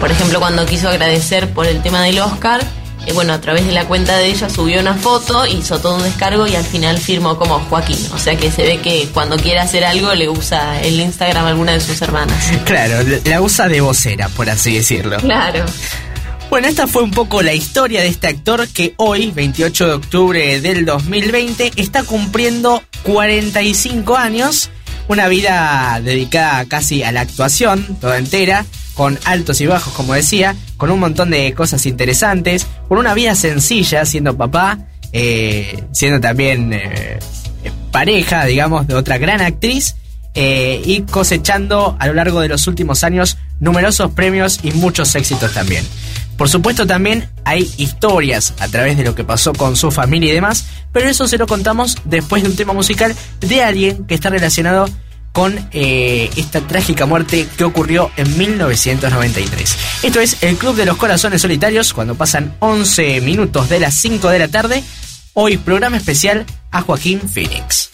Por ejemplo, cuando quiso agradecer por el tema del Oscar, eh, bueno, a través de la cuenta de ella subió una foto, hizo todo un descargo y al final firmó como Joaquín. O sea que se ve que cuando quiere hacer algo le usa el Instagram a alguna de sus hermanas. Claro, la usa de vocera, por así decirlo. Claro. Bueno, esta fue un poco la historia de este actor que hoy, 28 de octubre del 2020, está cumpliendo 45 años, una vida dedicada casi a la actuación, toda entera, con altos y bajos, como decía, con un montón de cosas interesantes, con una vida sencilla, siendo papá, eh, siendo también eh, pareja, digamos, de otra gran actriz, eh, y cosechando a lo largo de los últimos años numerosos premios y muchos éxitos también. Por supuesto también hay historias a través de lo que pasó con su familia y demás, pero eso se lo contamos después de un tema musical de alguien que está relacionado con eh, esta trágica muerte que ocurrió en 1993. Esto es el Club de los Corazones Solitarios cuando pasan 11 minutos de las 5 de la tarde. Hoy programa especial a Joaquín Phoenix.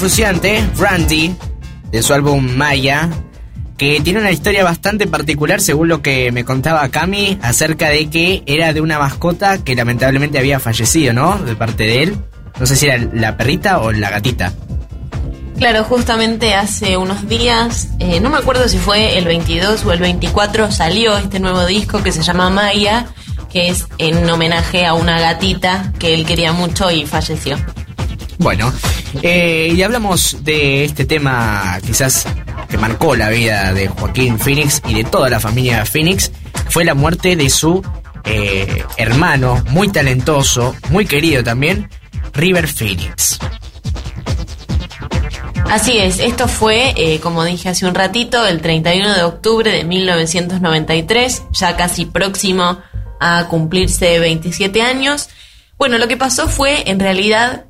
Fruciante, Randy, de su álbum Maya, que tiene una historia bastante particular según lo que me contaba Cami acerca de que era de una mascota que lamentablemente había fallecido, ¿no? De parte de él. No sé si era la perrita o la gatita. Claro, justamente hace unos días, eh, no me acuerdo si fue el 22 o el 24, salió este nuevo disco que se llama Maya, que es en homenaje a una gatita que él quería mucho y falleció. Bueno, eh, y hablamos de este tema quizás que marcó la vida de Joaquín Phoenix y de toda la familia Phoenix, fue la muerte de su eh, hermano, muy talentoso, muy querido también, River Phoenix. Así es, esto fue, eh, como dije hace un ratito, el 31 de octubre de 1993, ya casi próximo a cumplirse 27 años. Bueno, lo que pasó fue, en realidad,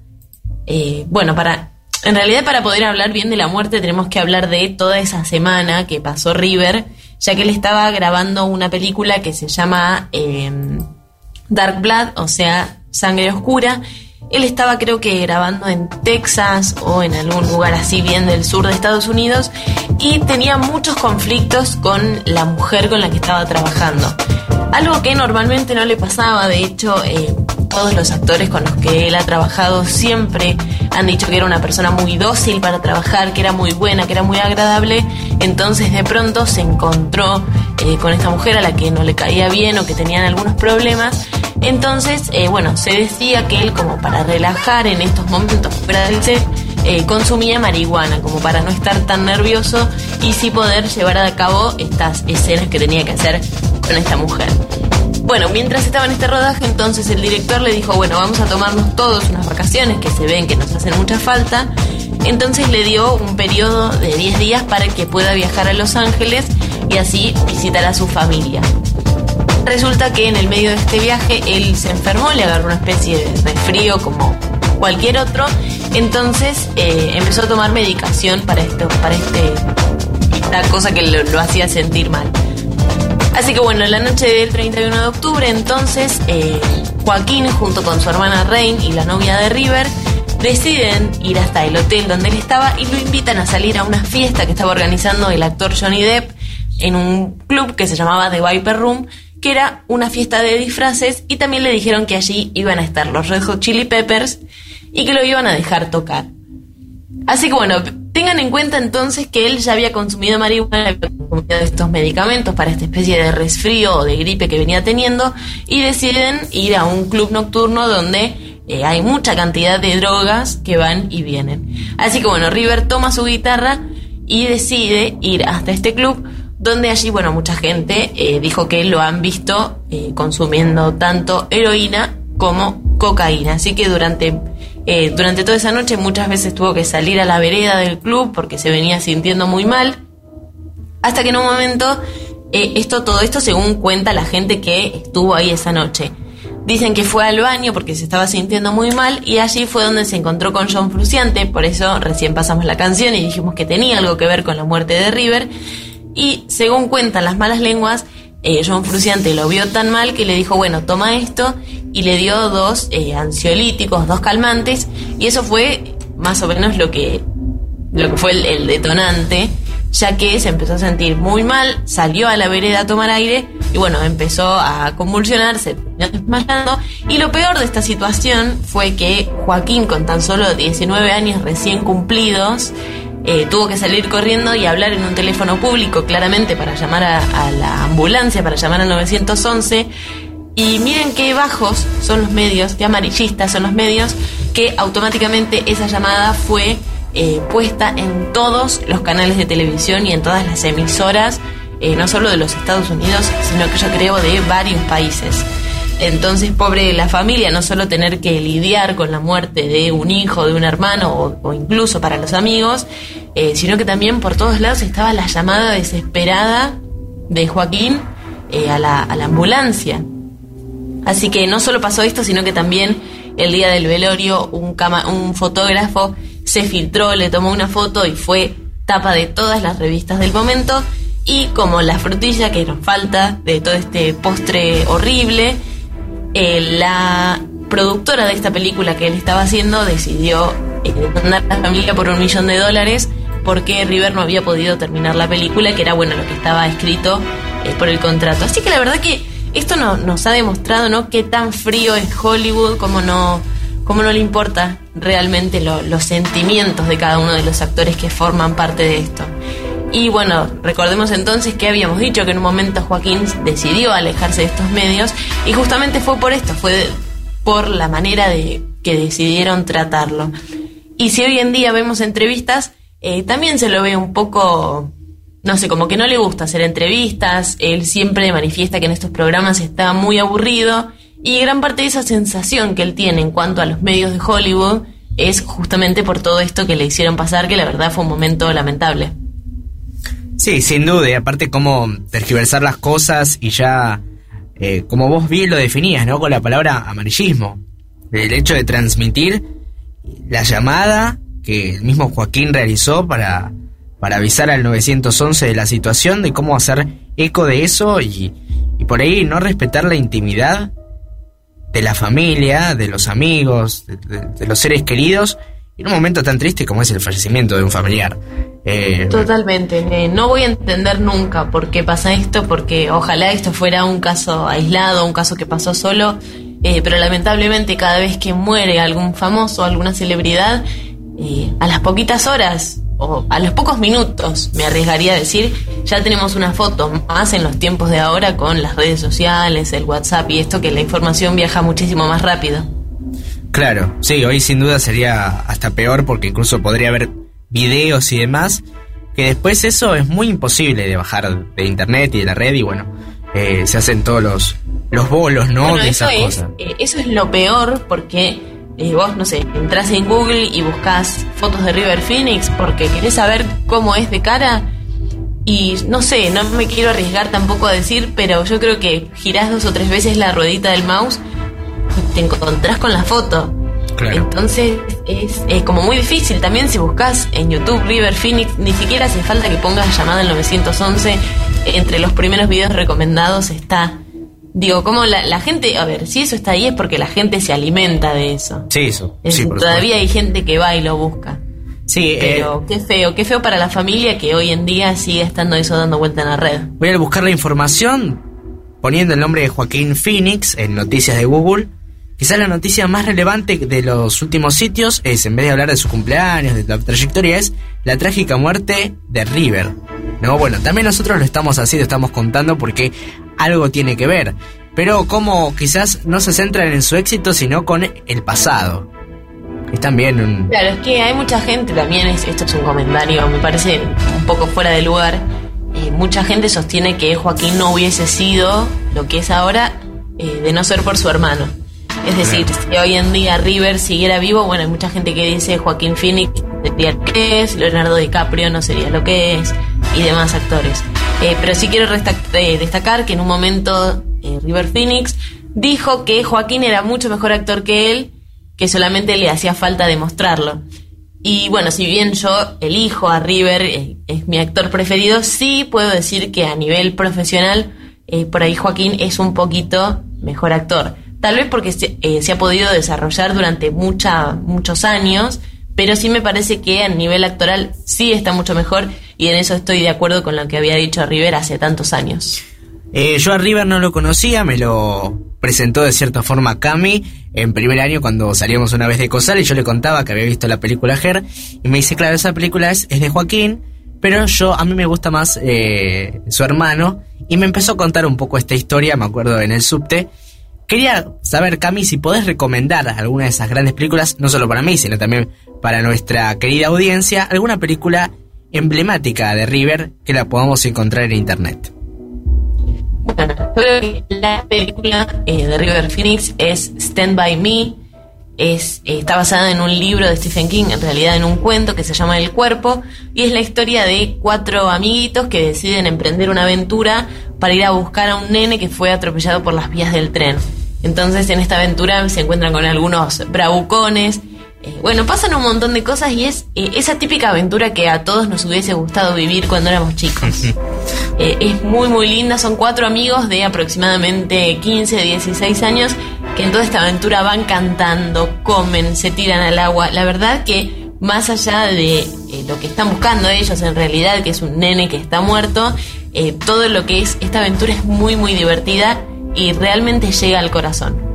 eh, bueno, para, en realidad para poder hablar bien de la muerte tenemos que hablar de toda esa semana que pasó River, ya que él estaba grabando una película que se llama em, Dark Blood, o sea, Sangre Oscura, él estaba creo que grabando en Texas o en algún lugar así bien del sur de Estados Unidos y tenía muchos conflictos con la mujer con la que estaba trabajando. Algo que normalmente no le pasaba, de hecho, eh, todos los actores con los que él ha trabajado siempre han dicho que era una persona muy dócil para trabajar, que era muy buena, que era muy agradable. Entonces de pronto se encontró eh, con esta mujer a la que no le caía bien o que tenían algunos problemas. Entonces, eh, bueno, se decía que él como para relajar en estos momentos fuera eh, consumía marihuana como para no estar tan nervioso y sí poder llevar a cabo estas escenas que tenía que hacer con esta mujer. Bueno, mientras estaba en este rodaje, entonces el director le dijo, bueno, vamos a tomarnos todos unas vacaciones que se ven que nos hacen mucha falta. Entonces le dio un periodo de 10 días para que pueda viajar a Los Ángeles y así visitar a su familia. Resulta que en el medio de este viaje él se enfermó, le agarró una especie de resfrío como cualquier otro, entonces eh, empezó a tomar medicación para esto, para este, esta cosa que lo, hacía sentir mal. Así que bueno, la noche del 31 de octubre, entonces eh, Joaquín junto con su hermana Rain y la novia de River deciden ir hasta el hotel donde él estaba y lo invitan a salir a una fiesta que estaba organizando el actor Johnny Depp en un club que se llamaba The Viper Room que era una fiesta de disfraces y también le dijeron que allí iban a estar los Red Hot Chili Peppers y que lo iban a dejar tocar. Así que bueno, tengan en cuenta entonces que él ya había consumido marihuana, había consumido estos medicamentos para esta especie de resfrío o de gripe que venía teniendo y deciden ir a un club nocturno donde eh, hay mucha cantidad de drogas que van y vienen. Así que bueno, River toma su guitarra y decide ir hasta este club donde allí, bueno, mucha gente eh, dijo que lo han visto eh, consumiendo tanto heroína como cocaína. Así que durante, eh, durante toda esa noche muchas veces tuvo que salir a la vereda del club porque se venía sintiendo muy mal. Hasta que en un momento, esto, todo esto según cuenta la gente que estuvo ahí esa noche. Dicen que fue al baño porque se estaba sintiendo muy mal y allí fue donde se encontró con John Fruciante, por eso recién pasamos la canción y dijimos que tenía algo que ver con la muerte de River. Y según cuentan las malas lenguas, eh, John Fruciante lo vio tan mal que le dijo, bueno, toma esto, y le dio dos eh, ansiolíticos, dos calmantes, y eso fue más o menos lo que, lo que fue el, detonante, ya que se empezó a sentir muy mal, salió a la vereda a tomar aire, y bueno, empezó a convulsionarse, desmayando, y lo peor de esta situación fue que Joaquín, con tan solo 19 años recién cumplidos, eh, tuvo que salir corriendo y hablar en un teléfono público, claramente para llamar a, la ambulancia, para llamar al 911. Y miren qué bajos son los medios, qué amarillistas son los medios, que automáticamente esa llamada fue eh, puesta en todos los canales de televisión y en todas las emisoras, eh, no solo de los Estados Unidos, sino que yo creo de varios países. Entonces, pobre la familia, no solo tener que lidiar con la muerte de un hijo, de un hermano o, incluso para los amigos, eh, sino que también por todos lados estaba la llamada desesperada de Joaquín eh, a, la, ambulancia. Así que no solo pasó esto, sino que también el día del velorio un, un fotógrafo se filtró, le tomó una foto y fue tapa de todas las revistas del momento. Y como la frutilla que nos falta de todo este postre horrible, eh, la productora de esta película que él estaba haciendo decidió eh, a la familia por un millón de dólares porque River no había podido terminar la película, que era bueno lo que estaba escrito eh, por el contrato. Así que la verdad que esto no, nos ha demostrado ¿no? qué tan frío es Hollywood, cómo no, cómo no le importa realmente los sentimientos de cada uno de los actores que forman parte de esto. Y bueno, recordemos entonces que habíamos dicho que en un momento Joaquín decidió alejarse de estos medios y justamente fue por esto, fue por la manera de que decidieron tratarlo. Y si hoy en día vemos entrevistas, eh, también se lo ve un poco, no sé, como que no le gusta hacer entrevistas, él siempre manifiesta que en estos programas está muy aburrido y gran parte de esa sensación que él tiene en cuanto a los medios de Hollywood es justamente por todo esto que le hicieron pasar, que la verdad fue un momento lamentable. Sí, sin duda, y aparte cómo tergiversar las cosas y ya, eh, como vos bien lo definías, ¿no? Con la palabra amarillismo. El hecho de transmitir la llamada que el mismo Joaquín realizó para, para avisar al 911 de la situación, de cómo hacer eco de eso y, y por ahí no respetar la intimidad de la familia, de los amigos, de los seres queridos en un momento tan triste como es el fallecimiento de un familiar. Eh, Totalmente, eh, no voy a entender nunca por qué pasa esto, porque ojalá esto fuera un caso aislado, un caso que pasó solo, eh, pero lamentablemente cada vez que muere algún famoso, alguna celebridad, a las poquitas horas o a los pocos minutos, me arriesgaría a decir, ya tenemos una foto más en los tiempos de ahora con las redes sociales, el WhatsApp y esto que la información viaja muchísimo más rápido. Claro, sí, hoy sin duda sería hasta peor porque incluso podría haber videos y demás, que después eso es muy imposible de bajar de internet y de la red y bueno, eh, se hacen todos los, los bolos, ¿no? de esas cosas. Eh, eso es lo peor porque eh, vos, no sé, entras en Google y buscas fotos de River Phoenix porque querés saber cómo es de cara y no sé, no me quiero arriesgar tampoco a decir, pero yo creo que girás dos o tres veces la ruedita del mouse te encontrás con la foto. Entonces es como muy difícil. También si buscas en YouTube River Phoenix, ni siquiera hace falta que pongas llamada al 911. Entre los primeros videos recomendados está. Digo, como la, gente, a ver, si eso está ahí es porque la gente se alimenta de eso. Sí, eso. todavía hay gente que va y lo busca. Sí, pero eh, qué feo, qué feo para la familia que hoy en día sigue estando eso dando vuelta en la red. Voy a buscar la información poniendo el nombre de Joaquín Phoenix en noticias de Google Quizás la noticia más relevante de los últimos sitios es, en vez de hablar de su cumpleaños, de la trayectoria, es la trágica muerte de River. No, bueno, también nosotros lo estamos haciendo, estamos contando porque algo tiene que ver. Pero como quizás no se centran en su éxito, sino con el pasado. Es también un... Claro, es que hay mucha gente, también esto es un comentario, me parece un poco fuera de lugar. Mucha gente sostiene que Joaquín no hubiese sido lo que es ahora eh, de no ser por su hermano. Es decir, si hoy en día River siguiera vivo, bueno, hay mucha gente que dice Joaquín Phoenix sería lo que es, Leonardo DiCaprio no sería lo que es, y demás actores. Eh, pero sí quiero eh, destacar que en un momento eh, River Phoenix dijo que Joaquín era mucho mejor actor que él, que solamente le hacía falta demostrarlo. Y bueno, si bien yo elijo a River, es mi actor preferido, sí puedo decir que a nivel profesional, por ahí Joaquín es un poquito mejor actor. Tal vez porque eh, se, ha podido desarrollar durante mucha, muchos años, pero sí me parece que a nivel actoral sí está mucho mejor y en eso estoy de acuerdo con lo que había dicho River hace tantos años. Eh, yo a River no lo conocía, me lo presentó de cierta forma Cami en primer año cuando salíamos una vez de Cosal y yo le contaba que había visto la película Her y me dice, claro, esa película es, es de Joaquín, pero yo a mí me gusta más eh, su hermano y me empezó a contar un poco esta historia, me acuerdo en el subte Quería saber, Cami, si podés recomendar alguna de esas grandes películas, no solo para mí, sino también para nuestra querida audiencia, alguna película emblemática de River que la podamos encontrar en internet. Bueno, creo que la película eh, de River Phoenix es Stand By Me. Es, está basada en un libro de Stephen King, en realidad en un cuento que se llama El Cuerpo, y es la historia de cuatro amiguitos que deciden emprender una aventura para ir a buscar a un nene que fue atropellado por las vías del tren. Entonces en esta aventura se encuentran con algunos bravucones. Eh, bueno, pasan un montón de cosas y es eh, esa típica aventura que a todos nos hubiese gustado vivir cuando éramos chicos. Eh, es muy muy linda, son cuatro amigos de aproximadamente 15, 16 años que en toda esta aventura van cantando, comen, se tiran al agua. La verdad que más allá de lo que están buscando ellos en realidad, que es un nene que está muerto, todo lo que es esta aventura es muy muy divertida y realmente llega al corazón.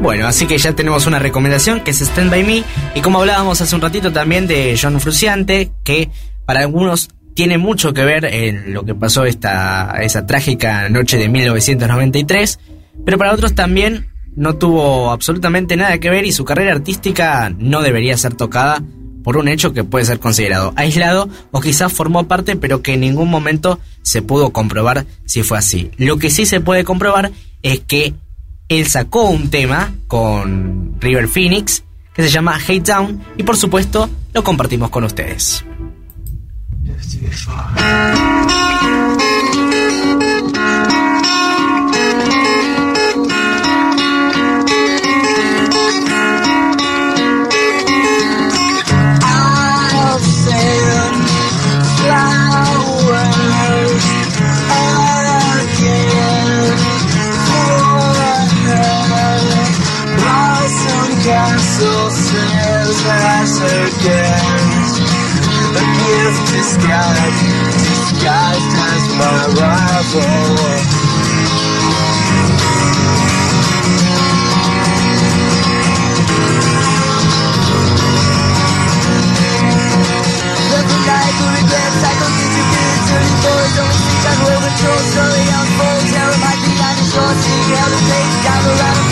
Bueno, así que ya tenemos una recomendación que es Stand By Me y como hablábamos hace un ratito también de John Fruciante, que para algunos tiene mucho que ver en lo que pasó esta, esa trágica noche de 1993, pero para otros también no tuvo absolutamente nada que ver y su carrera artística no debería ser tocada por un hecho que puede ser considerado aislado o quizás formó parte pero que en ningún momento se pudo comprobar si fue así. Lo que sí se puede comprobar es que él sacó un tema con River Phoenix que se llama Hate Down y por supuesto lo compartimos con ustedes. crystal sins us again. A gift disguised, disguised as my rival. control slowly unfolds Terrified behind the shore, seeing hell to face Gather around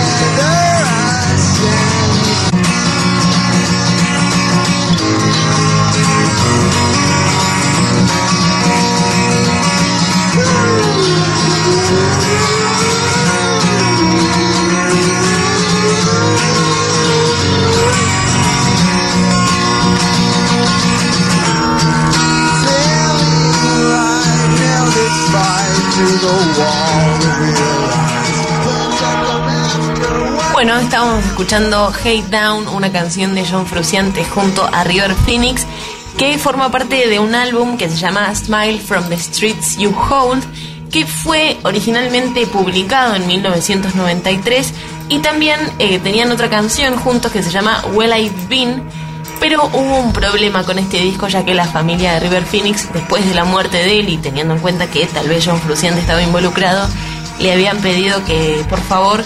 Bueno, estábamos escuchando Hate Down, una canción de John Fruciante junto a River Phoenix, que forma parte de un álbum que se llama Smile from the Streets You Hold, que fue originalmente publicado en 1993 y también eh, tenían otra canción juntos que se llama Well I've Been, pero hubo un problema con este disco ya que la familia de River Phoenix, después de la muerte de él y teniendo en cuenta que tal vez John Fruciante estaba involucrado, le habían pedido que por favor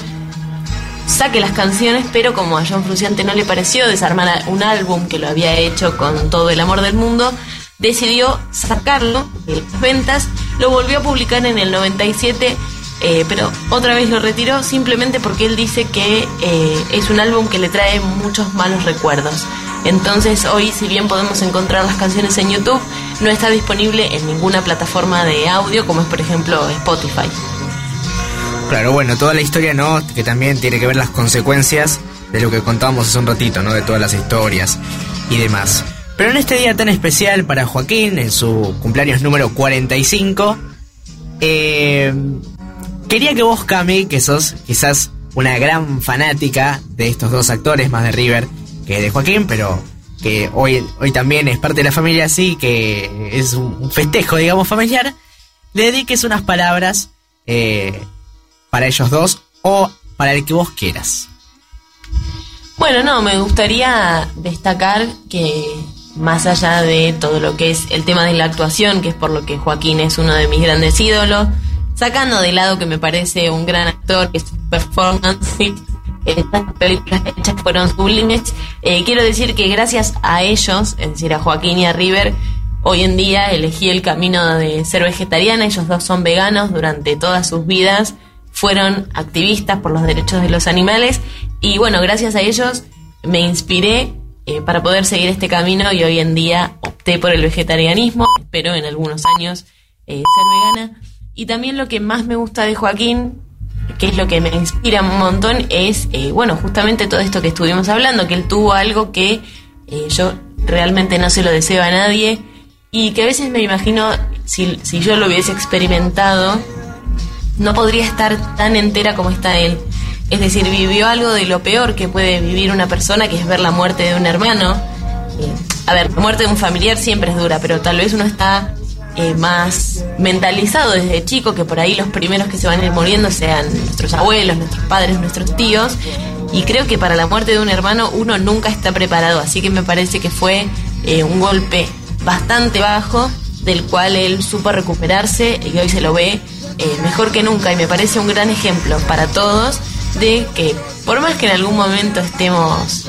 saque las canciones, pero como a John Fruciante no le pareció desarmar un álbum que lo había hecho con todo el amor del mundo, decidió sacarlo de las ventas, lo volvió a publicar en el 97, eh, pero otra vez lo retiró simplemente porque él dice que eh, es un álbum que le trae muchos malos recuerdos. Entonces hoy, si bien podemos encontrar las canciones en YouTube, no está disponible en ninguna plataforma de audio como es por ejemplo Spotify. Claro, bueno, toda la historia, ¿no? Que también tiene que ver las consecuencias de lo que contábamos hace un ratito, ¿no? De todas las historias y demás. Pero en este día tan especial para Joaquín, en su cumpleaños número 45, eh, quería que vos, Cami, que sos quizás una gran fanática de estos dos actores, más de River que de Joaquín, pero que hoy, hoy también es parte de la familia, así que es un festejo, digamos, familiar, le dediques unas palabras eh, para ellos dos o para el que vos quieras. Bueno, no, me gustaría destacar que más allá de todo lo que es el tema de la actuación, que es por lo que Joaquín es uno de mis grandes ídolos, sacando de lado que me parece un gran actor, que su performance, estas películas hechas fueron sublimes, eh, quiero decir que gracias a ellos, es decir, a Joaquín y a River, hoy en día elegí el camino de ser vegetariana, ellos dos son veganos durante todas sus vidas, fueron activistas por los derechos de los animales y bueno, gracias a ellos me inspiré eh, para poder seguir este camino y hoy en día opté por el vegetarianismo, espero en algunos años eh, ser vegana. Y también lo que más me gusta de Joaquín, que es lo que me inspira un montón, es, eh, bueno, justamente todo esto que estuvimos hablando, que él tuvo algo que eh, yo realmente no se lo deseo a nadie y que a veces me imagino si, si yo lo hubiese experimentado, no podría estar tan entera como está él. Es decir, vivió algo de lo peor que puede vivir una persona, que es ver la muerte de un hermano. Eh, a ver, la muerte de un familiar siempre es dura, pero tal vez uno está eh, más mentalizado desde chico, que por ahí los primeros que se van a ir muriendo sean nuestros abuelos, nuestros padres, nuestros tíos. Y creo que para la muerte de un hermano uno nunca está preparado, así que me parece que fue eh, un golpe bastante bajo del cual él supo recuperarse y hoy se lo ve eh, mejor que nunca y me parece un gran ejemplo para todos de que por más que en algún momento estemos,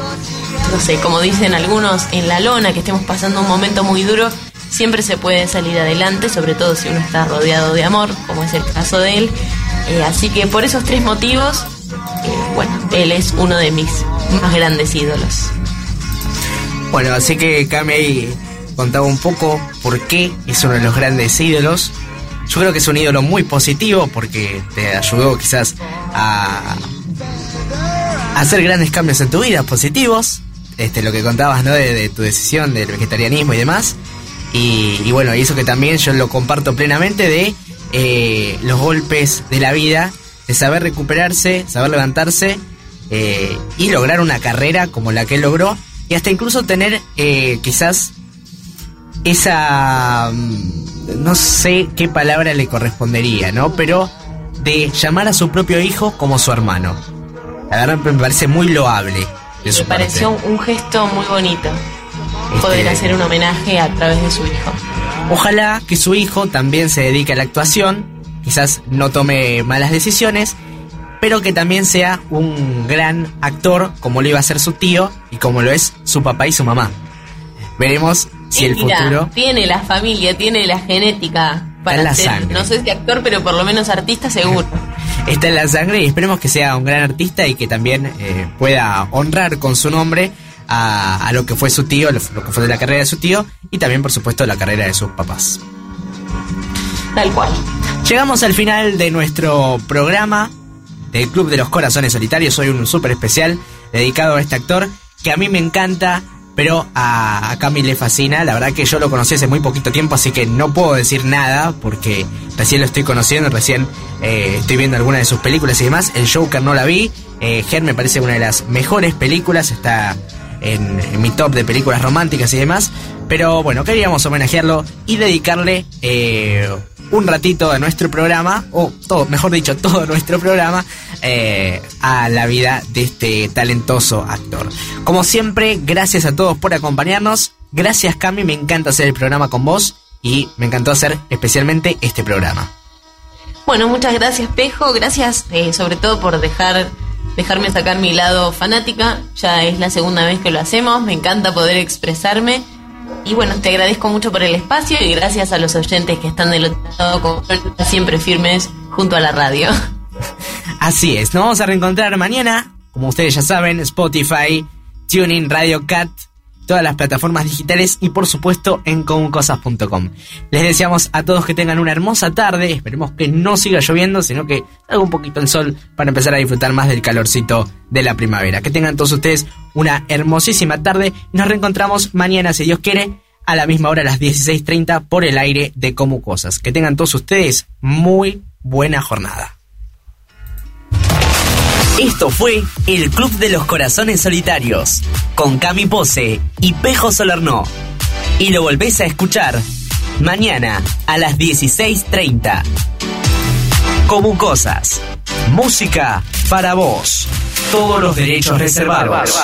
no sé, como dicen algunos, en la lona, que estemos pasando un momento muy duro, siempre se puede salir adelante, sobre todo si uno está rodeado de amor, como es el caso de él. Eh, así que por esos tres motivos, eh, bueno, él es uno de mis más grandes ídolos. Bueno, así que Cami ahí contaba un poco por qué es uno de los grandes ídolos. Yo creo que es un ídolo muy positivo porque te ayudó quizás a, hacer grandes cambios en tu vida, positivos. Este, lo que contabas, ¿no? De, tu decisión del vegetarianismo y demás. Y, y bueno, y eso que también yo lo comparto plenamente de eh, los golpes de la vida, de saber recuperarse, saber levantarse eh, y lograr una carrera como la que él logró. Y hasta incluso tener eh, quizás esa... mm, no sé qué palabra le correspondería, ¿no? Pero de llamar a su propio hijo como su hermano. La verdad me parece muy loable. De su Me pareció parte. un gesto muy bonito Este- poder hacer un homenaje a través de su hijo. Ojalá que su hijo también se dedique a la actuación, quizás no tome malas decisiones, pero que también sea un gran actor como lo iba a ser su tío y como lo es su papá y su mamá. Veremos si el futuro... Tiene la familia, tiene la genética en para la ser, sangre. no sé si actor, pero por lo menos artista seguro. está en la sangre y esperemos que sea un gran artista y que también eh, pueda honrar con su nombre a, a lo que fue su tío, lo, lo que fue de la carrera de su tío y también por supuesto la carrera de sus papás. Tal cual. Llegamos al final de nuestro programa del Club de los Corazones Solitarios. Hoy un súper especial dedicado a este actor que a mí me encanta, pero a, a Cami le fascina. La verdad que yo lo conocí hace muy poquito tiempo, así que no puedo decir nada porque recién lo estoy conociendo, recién eh, estoy viendo algunas de sus películas y demás. El Joker no la vi. Eh, me parece una de las mejores películas, está en, mi top de películas románticas y demás. Pero bueno, queríamos homenajearlo y dedicarle eh, un ratito de nuestro programa, o todo, mejor dicho, todo nuestro programa, eh, a la vida de este talentoso actor. Como siempre, gracias a todos por acompañarnos. Gracias, Cami, me encanta hacer el programa con vos y me encantó hacer especialmente este programa. Bueno, muchas gracias, Pejo. Gracias eh, sobre todo por dejar dejarme sacar mi lado fanática. Ya es la segunda vez que lo hacemos. Me encanta poder expresarme. Y bueno, te agradezco mucho por el espacio y gracias a los oyentes que están del otro lado, como siempre firmes, junto a la radio. Así es, nos vamos a reencontrar mañana, como ustedes ya saben, Spotify, Tuning, Radio Cat, todas las plataformas digitales y por supuesto en comuncosas.com. Les deseamos a todos que tengan una hermosa tarde, esperemos que no siga lloviendo, sino que haga un poquito el sol para empezar a disfrutar más del calorcito de la primavera. Que tengan todos ustedes una hermosísima tarde nos reencontramos mañana, si Dios quiere, a la misma hora, a las 16.30 por el aire de Como Cosas. Que tengan todos ustedes muy buena jornada. Esto fue el Club de los Corazones Solitarios, con Cami Pose y Pejo Solarno. Y lo volvés a escuchar mañana a las 16.30. Como Cosas. Música para vos. Todos los derechos reservados.